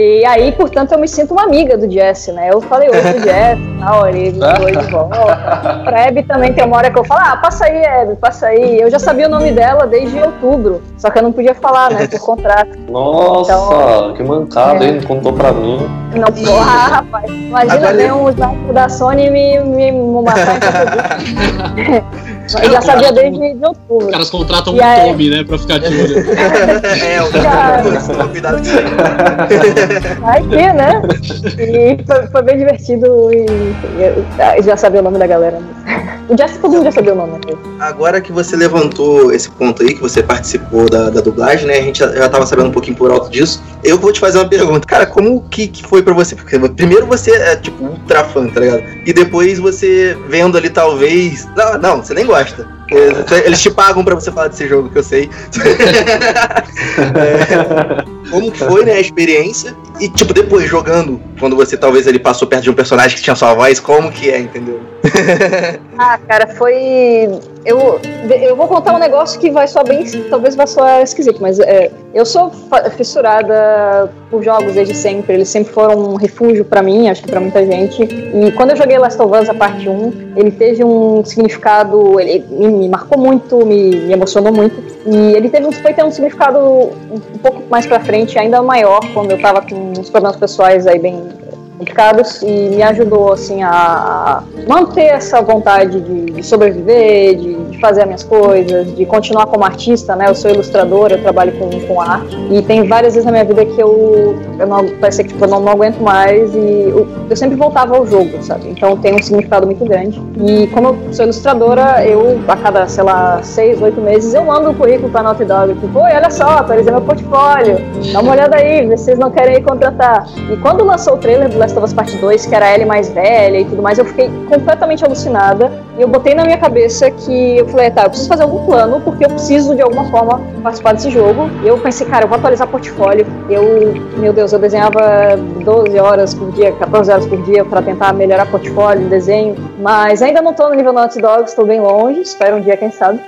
E aí, portanto, eu me sinto uma amiga do Jesse, né? Eu falei oi pro Jesse, na hora ele me oi de volta. Pra Abby também tem uma hora que eu falo, ah, passa aí, Abby, passa aí. Eu já sabia o nome dela desde outubro, só que eu não podia falar, né, por contrato. Nossa, Então- que mancada, É. hein? Não contou pra mim. Não, porra, rapaz. Imagina ver ele- um sniper da Sony e me, me, matar em. Eu já sabia desde de Os outubro. caras contratam E um aí- Tommy, né, pra ficar de olho. é, o Cara. Cuidado. Aí que, né? E foi, foi bem divertido e, e eu já sabia o nome da galera. O Jesse, todo mundo já sabia o nome dele. Agora que você levantou esse ponto aí, que você participou da, da dublagem, né? A gente já, já tava sabendo um pouquinho por alto disso. Eu vou te fazer uma pergunta. Cara, como que, que foi pra você? Porque primeiro você é, tipo, ultra fã, tá ligado? E depois você vendo ali, talvez. Não, não, você nem gosta. Eles- Eles te pagam pra você falar desse jogo, que eu sei. É, como que foi, né, a experiência? E, tipo, depois jogando, quando você talvez ele passou perto de um personagem que tinha sua voz, como que é, entendeu? Ah, cara, foi. Eu, eu vou contar um negócio que vai soar bem. Talvez vai soar esquisito, mas é, eu sou fissurada por jogos desde sempre. Eles sempre foram um refúgio pra mim, acho que pra muita gente. E quando eu joguei Last of Us, a parte 1, ele teve um significado. Ele me, marcou muito, me, me emocionou muito. E ele teve um, foi ter um significado um pouco mais pra frente, ainda maior, quando eu tava com uns problemas pessoais aí bem complicados e me ajudou assim a manter essa vontade de, de sobreviver, de, de fazer as minhas coisas, de continuar como artista, né? Eu sou ilustradora, eu trabalho com, com arte e tem várias vezes na minha vida que eu, eu não, parece que tipo, eu não, não aguento mais e eu, eu sempre voltava ao jogo, sabe? Então tem um significado muito grande. E como eu sou ilustradora, eu a cada, sei lá, seis, oito meses eu mando o currículo pra Naughty Dog, tipo, oi, olha só, atualizei meu portfólio, dá uma olhada aí, vocês não querem contratar. E quando lançou o trailer do Last of Us Part 2, que era a Ellie mais velha e tudo mais, eu fiquei completamente alucinada. E eu botei na minha cabeça que eu falei, tá, eu preciso fazer algum plano, porque eu preciso de alguma forma participar desse jogo. E eu pensei, cara, eu vou atualizar portfólio. Eu, meu Deus, eu desenhava 12 horas por dia, 14 horas por dia para tentar melhorar portfólio, desenho. Mas ainda não tô no nível Naughty Dog, estou bem longe, espero um dia, quem sabe.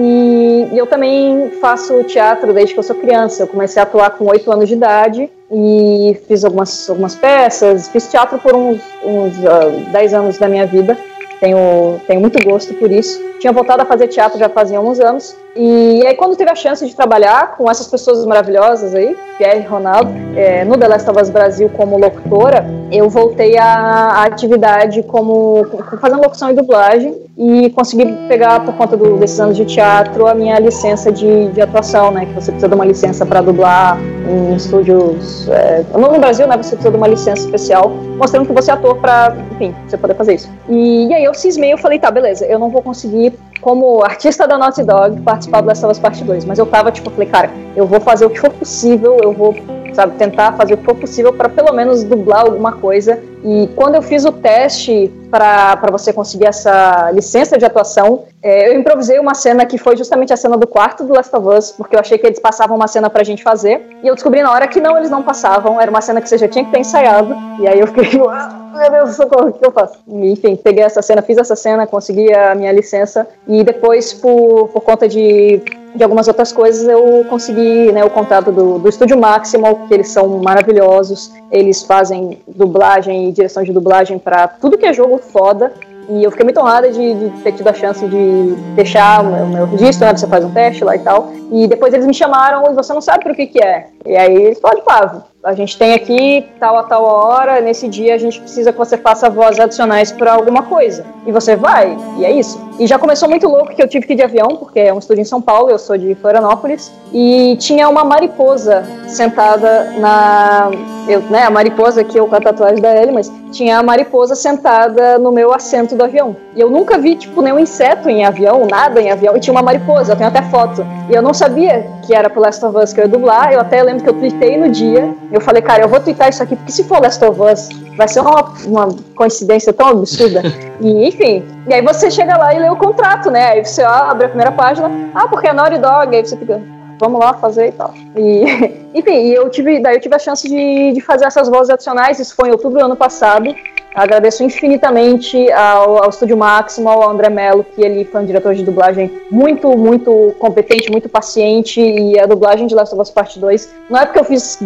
E eu também faço teatro desde que eu sou criança. Eu comecei a atuar com 8 anos de idade e fiz algumas, algumas peças. Fiz teatro por uns, uns uh, 10 anos da minha vida. Tenho, tenho muito gosto por isso. Tinha voltado a fazer teatro já fazia uns anos. E aí, quando tive a chance de trabalhar com essas pessoas maravilhosas aí, Pierre e Ronaldo, é, no The Last of Us Brasil como locutora, eu voltei à atividade como fazendo locução e dublagem e consegui pegar, por conta do, desses anos de teatro, a minha licença de, de atuação, né? Que você precisa de uma licença para dublar em estúdios. É, no Brasil, né? Você precisa de uma licença especial, mostrando que você é ator para, enfim, você poder fazer isso. E, e aí eu cismei, eu falei, tá, beleza, eu não vou conseguir como artista da Naughty Dog, participar do Last of Us Part 2. Mas eu tava, tipo, falei, cara, eu vou fazer o que for possível, eu vou, sabe, tentar fazer o que for possível para pelo menos dublar alguma coisa E quando eu fiz o teste para você conseguir essa licença de atuação, é, eu improvisei uma cena que foi justamente a cena do quarto do Last of Us, porque eu achei que eles passavam uma cena pra gente fazer, e eu descobri na hora que não, eles não passavam, era uma cena que você já tinha que ter ensaiado, e aí eu fiquei, ah, meu Deus, socorro, o que eu faço? E, enfim, peguei essa cena, fiz essa cena, consegui a minha licença, e depois, por, por conta de de algumas outras coisas, eu consegui né, o contato do, do Estúdio Maximal, que eles são maravilhosos. Eles fazem dublagem direção de dublagem para tudo que é jogo foda. E eu fiquei muito honrada de, de ter tido a chance de deixar o meu, meu registro, né? Você faz um teste lá e tal. E depois eles me chamaram e você não sabe para o que, que é. E aí eles falaram, pá, a gente tem aqui tal a tal hora, nesse dia a gente precisa que você faça vozes adicionais para alguma coisa. E você vai, e é isso. E já começou muito louco que eu tive que ir de avião, porque é um estúdio em São Paulo, eu sou de Florianópolis, e tinha uma mariposa sentada na. Eu, né, a mariposa aqui, eu com a tatuagem da Ellie, mas tinha a mariposa sentada no meu assento do avião. E eu nunca vi, tipo, nenhum inseto em avião, nada em avião, e tinha uma mariposa, eu tenho até foto. E eu não sabia que era pro Last of Us que eu ia dublar, eu até lembro que eu tweetei no dia, eu falei, cara, eu vou twittar isso aqui, porque se for Last of Us, vai ser uma, uma coincidência tão absurda. E, enfim, e aí você chega lá e lê o contrato, né? Aí você abre a primeira página, ah, porque é Naughty Dog, aí você fica, vamos lá fazer e tal. E, enfim, eu tive, daí eu tive a chance de, de fazer essas vozes adicionais, isso foi em outubro do ano passado. Agradeço infinitamente ao, ao Estúdio Máximo, ao André Mello, que ele foi um diretor de dublagem muito, muito competente, muito paciente, e a dublagem de Last of Us Part 2, não é porque eu fiz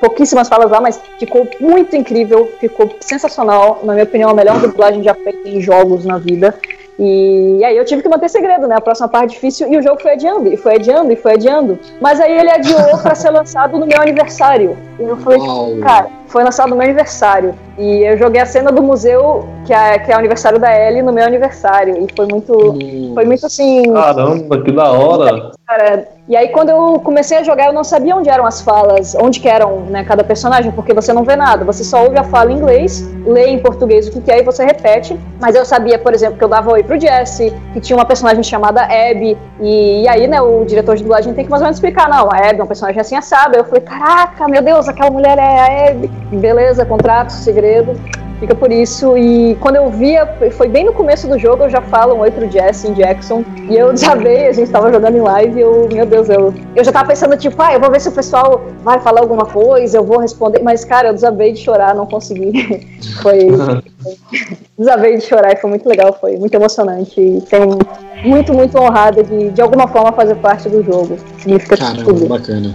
pouquíssimas falas lá, mas ficou muito incrível, ficou sensacional, na minha opinião, a melhor dublagem já feita em jogos na vida. E, aí eu tive que manter segredo, né? A próxima parte difícil e o jogo foi adiando, e foi adiando, e foi adiando. Mas aí ele adiou para ser lançado no meu aniversário. E eu falei, Uau. cara, foi lançado no meu aniversário. E eu joguei a cena do museu, que é, que é o aniversário da Ellie, no meu aniversário. E foi muito. Hum. Foi muito assim. Caramba, que da hora! Cara, e aí quando eu comecei a jogar, eu não sabia onde eram as falas, onde que eram, né, cada personagem, porque você não vê nada. Você só ouve a fala em inglês, lê em português o que, que é e você repete. Mas eu sabia, por exemplo, que eu dava oi pro Jesse, que tinha uma personagem chamada Abby. E, e aí, né, o diretor de dublagem tem que mais ou menos explicar, não, a Abby é uma personagem assim assada. Eu falei, caraca, meu Deus, aquela mulher é a Abby. Beleza, contrato, segredo. Fica por isso. E quando eu via, foi bem no começo do jogo, eu já falo um oi pro Jesse em Jackson. E eu desabei, a gente tava jogando em live e eu, meu Deus, eu, eu já tava pensando, tipo, ah, eu vou ver se o pessoal vai falar alguma coisa, eu vou responder. Mas, cara, eu desabei de chorar, não consegui. foi. desabei de chorar e foi muito legal, foi muito emocionante. E tenho muito, muito honrada de, de alguma forma, fazer parte do jogo. Significa Caramba, tudo. bacana.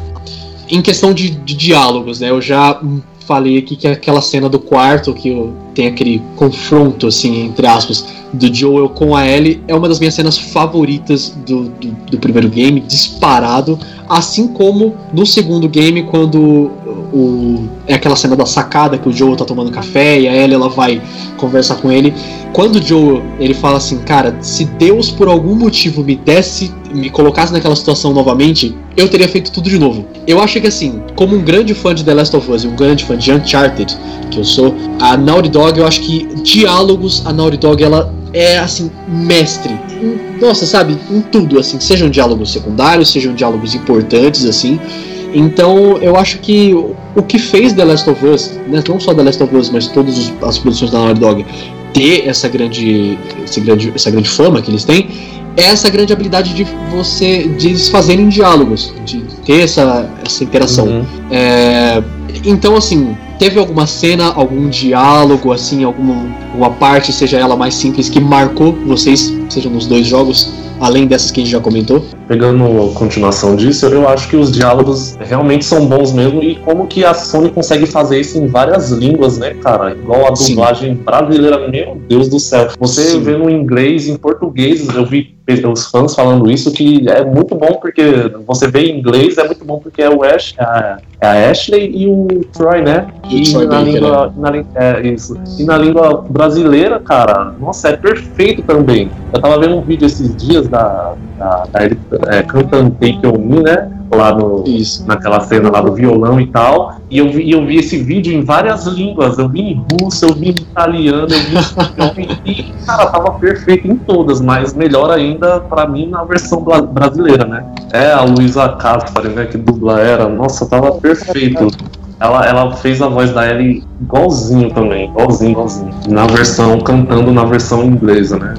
Em questão de, de diálogos, né? Eu já falei aqui que é aquela cena do quarto que tem aquele confronto, assim, entre aspas, do Joel com a Ellie é uma das minhas cenas favoritas do, do, do primeiro game, disparado. Assim como no segundo game, quando o, é aquela cena da sacada que o Joel tá tomando café e a Ellie ela vai conversar com ele. Quando o Joel ele fala assim, cara, se Deus por algum motivo me desse, me colocasse naquela situação novamente, eu teria feito tudo de novo. Eu acho que assim, como um grande fã de The Last of Us e um grande fã de Uncharted, que eu sou, a Naughty Dog, eu acho que diálogos, a Naughty Dog ela é assim mestre. Nossa, sabe, em tudo assim, sejam diálogos secundários, sejam diálogos importantes assim. Então, eu acho que o que fez The Last of Us, né, não só The Last of Us, mas todas as produções da Naughty Dog, ter essa grande, essa grande, essa grande fama que eles têm, é essa grande habilidade de você de eles fazerem diálogos, de ter essa, essa interação. Uhum. É, então, assim, teve alguma cena, algum diálogo, assim, alguma uma parte, seja ela mais simples, que marcou vocês, seja nos dois jogos? além dessas que a gente já comentou? Pegando a continuação disso, eu acho que os diálogos realmente são bons mesmo e como que a Sony consegue fazer isso em várias línguas, né, cara? Igual a dublagem Sim. brasileira, meu Deus do céu. Você Sim. vê no inglês, em português, eu vi os fãs falando isso, que é muito bom porque você vê em inglês, é muito bom porque é o Ash, a, é a Ashley e o Troy, né? E, e na língua, na, é, isso. E na língua brasileira, cara, nossa, é perfeito também. Eu tava vendo um vídeo esses dias da, da, da é, cantando Take On Me, né? Lá no, Isso. naquela cena lá do violão e tal. E eu vi, eu vi esse vídeo em várias línguas. Eu vi em russo, eu vi em italiano, eu vi e, cara, tava perfeito em todas, mas melhor ainda para mim na versão brasileira, né? É a Luísa Caspar, né, que dubla era. Nossa, tava perfeito. ela, ela fez a voz da Ellie igualzinho também, igualzinho, igualzinho. Na versão, cantando na versão inglesa, né?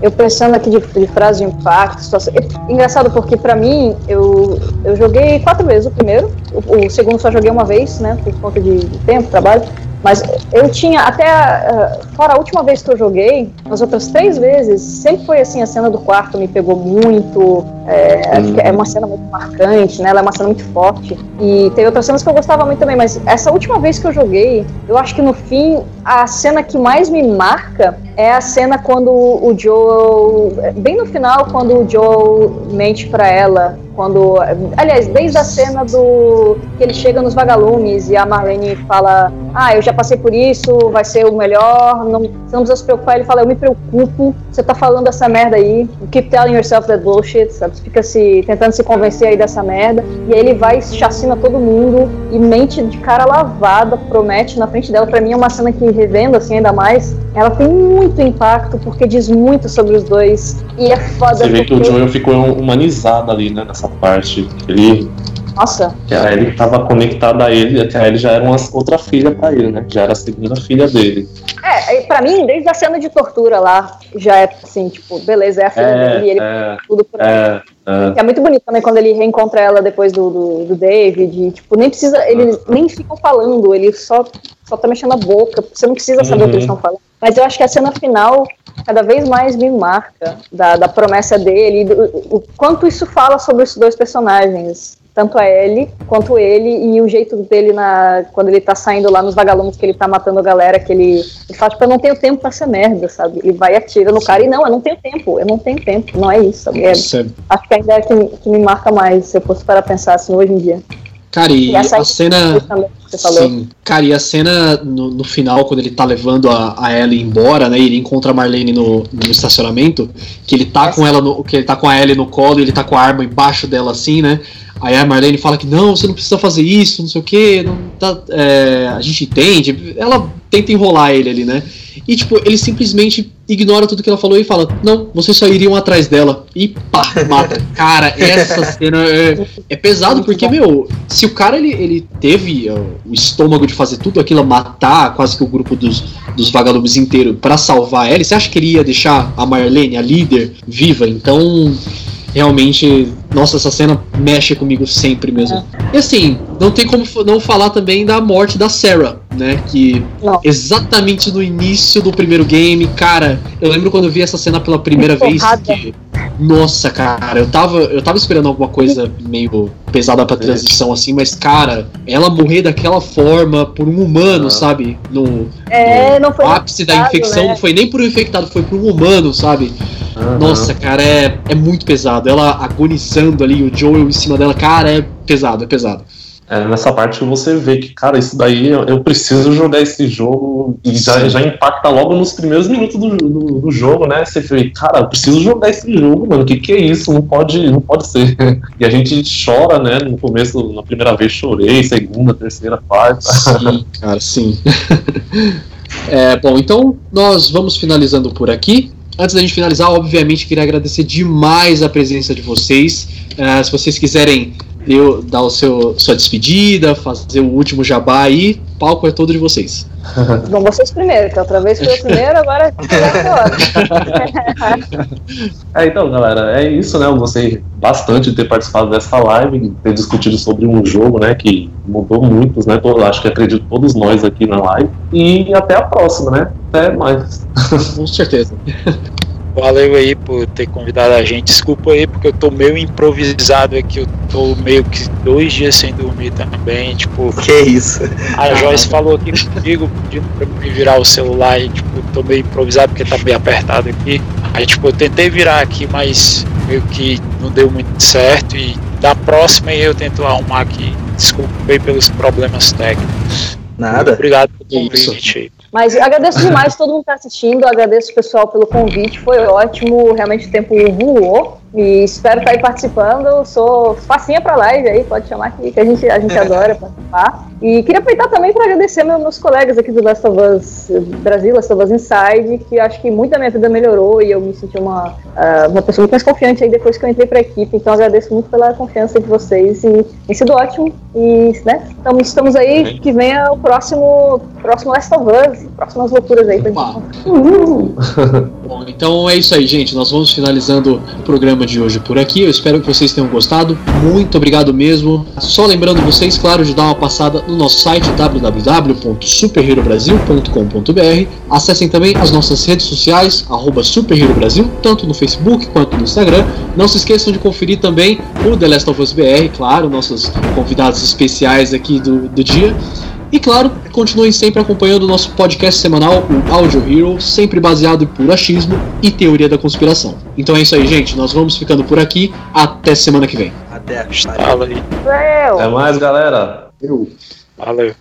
Eu pensando aqui de, de frase de impacto, situação. Engraçado porque para mim eu, eu joguei quatro vezes o primeiro, o, o, segundo só joguei uma vez, né, por conta de, de tempo, trabalho. Mas eu tinha, até uh, fora a última vez que eu joguei, as outras três vezes, sempre foi assim: a cena do quarto me pegou muito. É, é uma cena muito marcante, né? Ela é uma cena muito forte. E tem outras cenas que eu gostava muito também, mas essa última vez que eu joguei, eu acho que no fim, a cena que mais me marca é a cena quando o Joel. Bem no final, quando o Joel mente para ela quando. Aliás, desde a cena do. que ele chega nos vagalumes e a Marlene fala: Ah, eu já passei por isso, vai ser o melhor, não, você não precisa se preocupar. Ele fala: Eu me preocupo, você tá falando essa merda aí, keep telling yourself that bullshit, sabe? Você fica se, tentando se convencer aí dessa merda. E aí ele vai, chacina todo mundo e mente de cara lavada, promete na frente dela. Pra mim é uma cena que, revendo assim ainda mais, ela tem muito impacto porque diz muito sobre os dois. E é foda. Você vê que o Joel ficou humanizado ali, né, nessa parte. Ele. Nossa. Que a Ellie estava conectada a ele, que a Ellie já era uma outra filha para ele, né? Já era a segunda filha dele. É, pra mim, desde a cena de tortura lá, já é assim, tipo, beleza, é a filha é, dele e ele é, tudo por é, é. é. muito bonito também quando ele reencontra ela depois do, do, do David. E, tipo, nem precisa. Eles nem ficam falando, ele só, só tá mexendo a boca. Você não precisa saber uhum. o que eles uhum. estão falando. Mas eu acho que a cena final cada vez mais me marca da, da promessa dele, do, o quanto isso fala sobre os dois personagens. Tanto a Ellie quanto ele, e o jeito dele na, quando ele tá saindo lá nos vagalumes que ele tá matando a galera, que ele, ele fala, tipo, eu não tenho tempo pra essa merda, sabe? Ele vai e atira no cara e não, eu não tenho tempo, eu não tenho tempo, não é isso, sabe? É, acho que ainda é que, que me marca mais, se eu fosse para pensar assim hoje em dia. Cara, e, e a cena. Sim. Cara, e a cena no, no, final, quando ele tá levando a, a Ellie embora, né? Ele encontra a Marlene no, no estacionamento, que ele tá com ela no, que ele tá com a Ellie no colo e ele tá com a arma embaixo dela assim, né? Aí a Marlene fala que não, você não precisa fazer isso, não sei o que, tá, é, a gente entende. Ela tenta enrolar ele ali, né? E tipo, ele simplesmente ignora tudo que ela falou e fala: Não, vocês só iriam atrás dela. E pá, mata. cara, essa cena é, é pesado, porque, meu, se o cara ele, ele teve uh, o estômago de fazer tudo aquilo, matar quase que o grupo dos, dos vagalumes inteiro para salvar ela, você acha que ele ia deixar a Marlene, a líder, viva? Então realmente, nossa, essa cena mexe comigo sempre mesmo. É. E assim, não tem como não falar também da morte da Sarah, né? Que não. exatamente no início do primeiro game, cara, eu lembro quando eu vi essa cena pela primeira que vez. Que, nossa, cara, eu tava, eu tava esperando alguma coisa meio pesada pra transição, assim, mas, cara, ela morrer daquela forma por um humano, ah. sabe? No, é, no ápice da infecção, né? não foi nem por um infectado, foi por um humano, sabe? Uhum. Nossa, cara, é, é muito pesado. Ela agonizando ali, o Joel em cima dela, cara, é pesado, é pesado. É nessa parte que você vê que, cara, isso daí eu, preciso jogar esse jogo e já, já impacta logo nos primeiros minutos do, do, do, jogo, né? Você vê, cara, eu preciso jogar esse jogo, mano. O que, que é isso? Não pode, não pode ser. E a gente chora, né? No começo, na primeira vez chorei, segunda, terceira, quarta. Sim, cara, sim. é, bom, então nós vamos finalizando por aqui. Antes da gente finalizar, obviamente, queria agradecer demais a presença de vocês. Uh, se vocês quiserem eu, dar o seu, sua despedida, fazer o último jabá aí, o palco é todo de vocês. Bom, vocês primeiro, que outra vez foi o primeiro, agora é, então, galera, é isso, né? Eu gostei bastante de ter participado dessa live, de ter discutido sobre um jogo, né, que mudou muitos, né? Todo, acho que acredito todos nós aqui na live. E até a próxima, né? Até mais. Com certeza. Valeu aí por ter convidado a gente. Desculpa aí porque eu tô meio improvisado aqui. Eu tô meio que dois dias sem dormir também. Tipo, que isso? A Joyce falou aqui comigo, pedindo pra me virar o celular e tipo, tô meio improvisado porque tá meio apertado aqui. Aí tipo, eu tentei virar aqui, mas meio que não deu muito certo. E da próxima eu tento arrumar aqui. Desculpa aí pelos problemas técnicos. Nada. Obrigado pelo convite aí. Mas agradeço demais todo mundo que está assistindo, agradeço o pessoal pelo convite, foi ótimo, realmente o tempo voou. E espero estar aí participando. Sou facinha para live aí, pode chamar que, que a gente, a gente adora participar. E queria aproveitar também para agradecer meus, meus colegas aqui do Last of Us Brasil, Last of Us Inside, que acho que muito da minha vida melhorou e eu me senti uma, uh, uma pessoa muito mais confiante aí depois que eu entrei para a equipe. Então agradeço muito pela confiança de vocês e tem sido ótimo. E né, estamos, estamos aí, que venha o próximo, próximo Last of Us, próximas loucuras aí pra gente. Bom, então é isso aí, gente. Nós vamos finalizando o programa de hoje por aqui. Eu espero que vocês tenham gostado. Muito obrigado mesmo. Só lembrando vocês, claro, de dar uma passada no nosso site www.superherobrasil.com.br. Acessem também as nossas redes sociais, arroba Brasil, tanto no Facebook quanto no Instagram. Não se esqueçam de conferir também o The Last of Us BR, claro, nossos convidados especiais aqui do, do dia. E claro, continuem sempre acompanhando o nosso podcast semanal, o Audio Hero, sempre baseado em puro achismo e teoria da conspiração. Então é isso aí, gente. Nós vamos ficando por aqui. Até semana que vem. Até. Valeu. Até mais, galera. Valeu.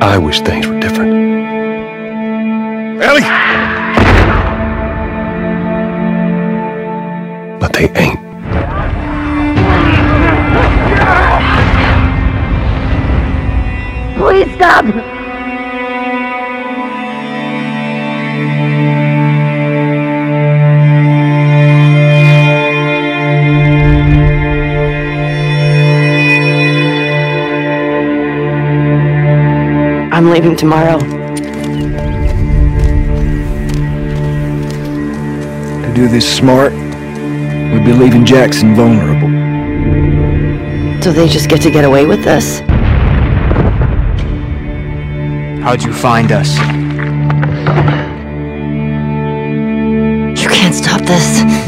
I wish things were different. Ellie! But they ain't. Please stop! I'm leaving tomorrow. To do this smart, we'd be leaving Jackson vulnerable. So they just get to get away with this? How'd you find us? You can't stop this.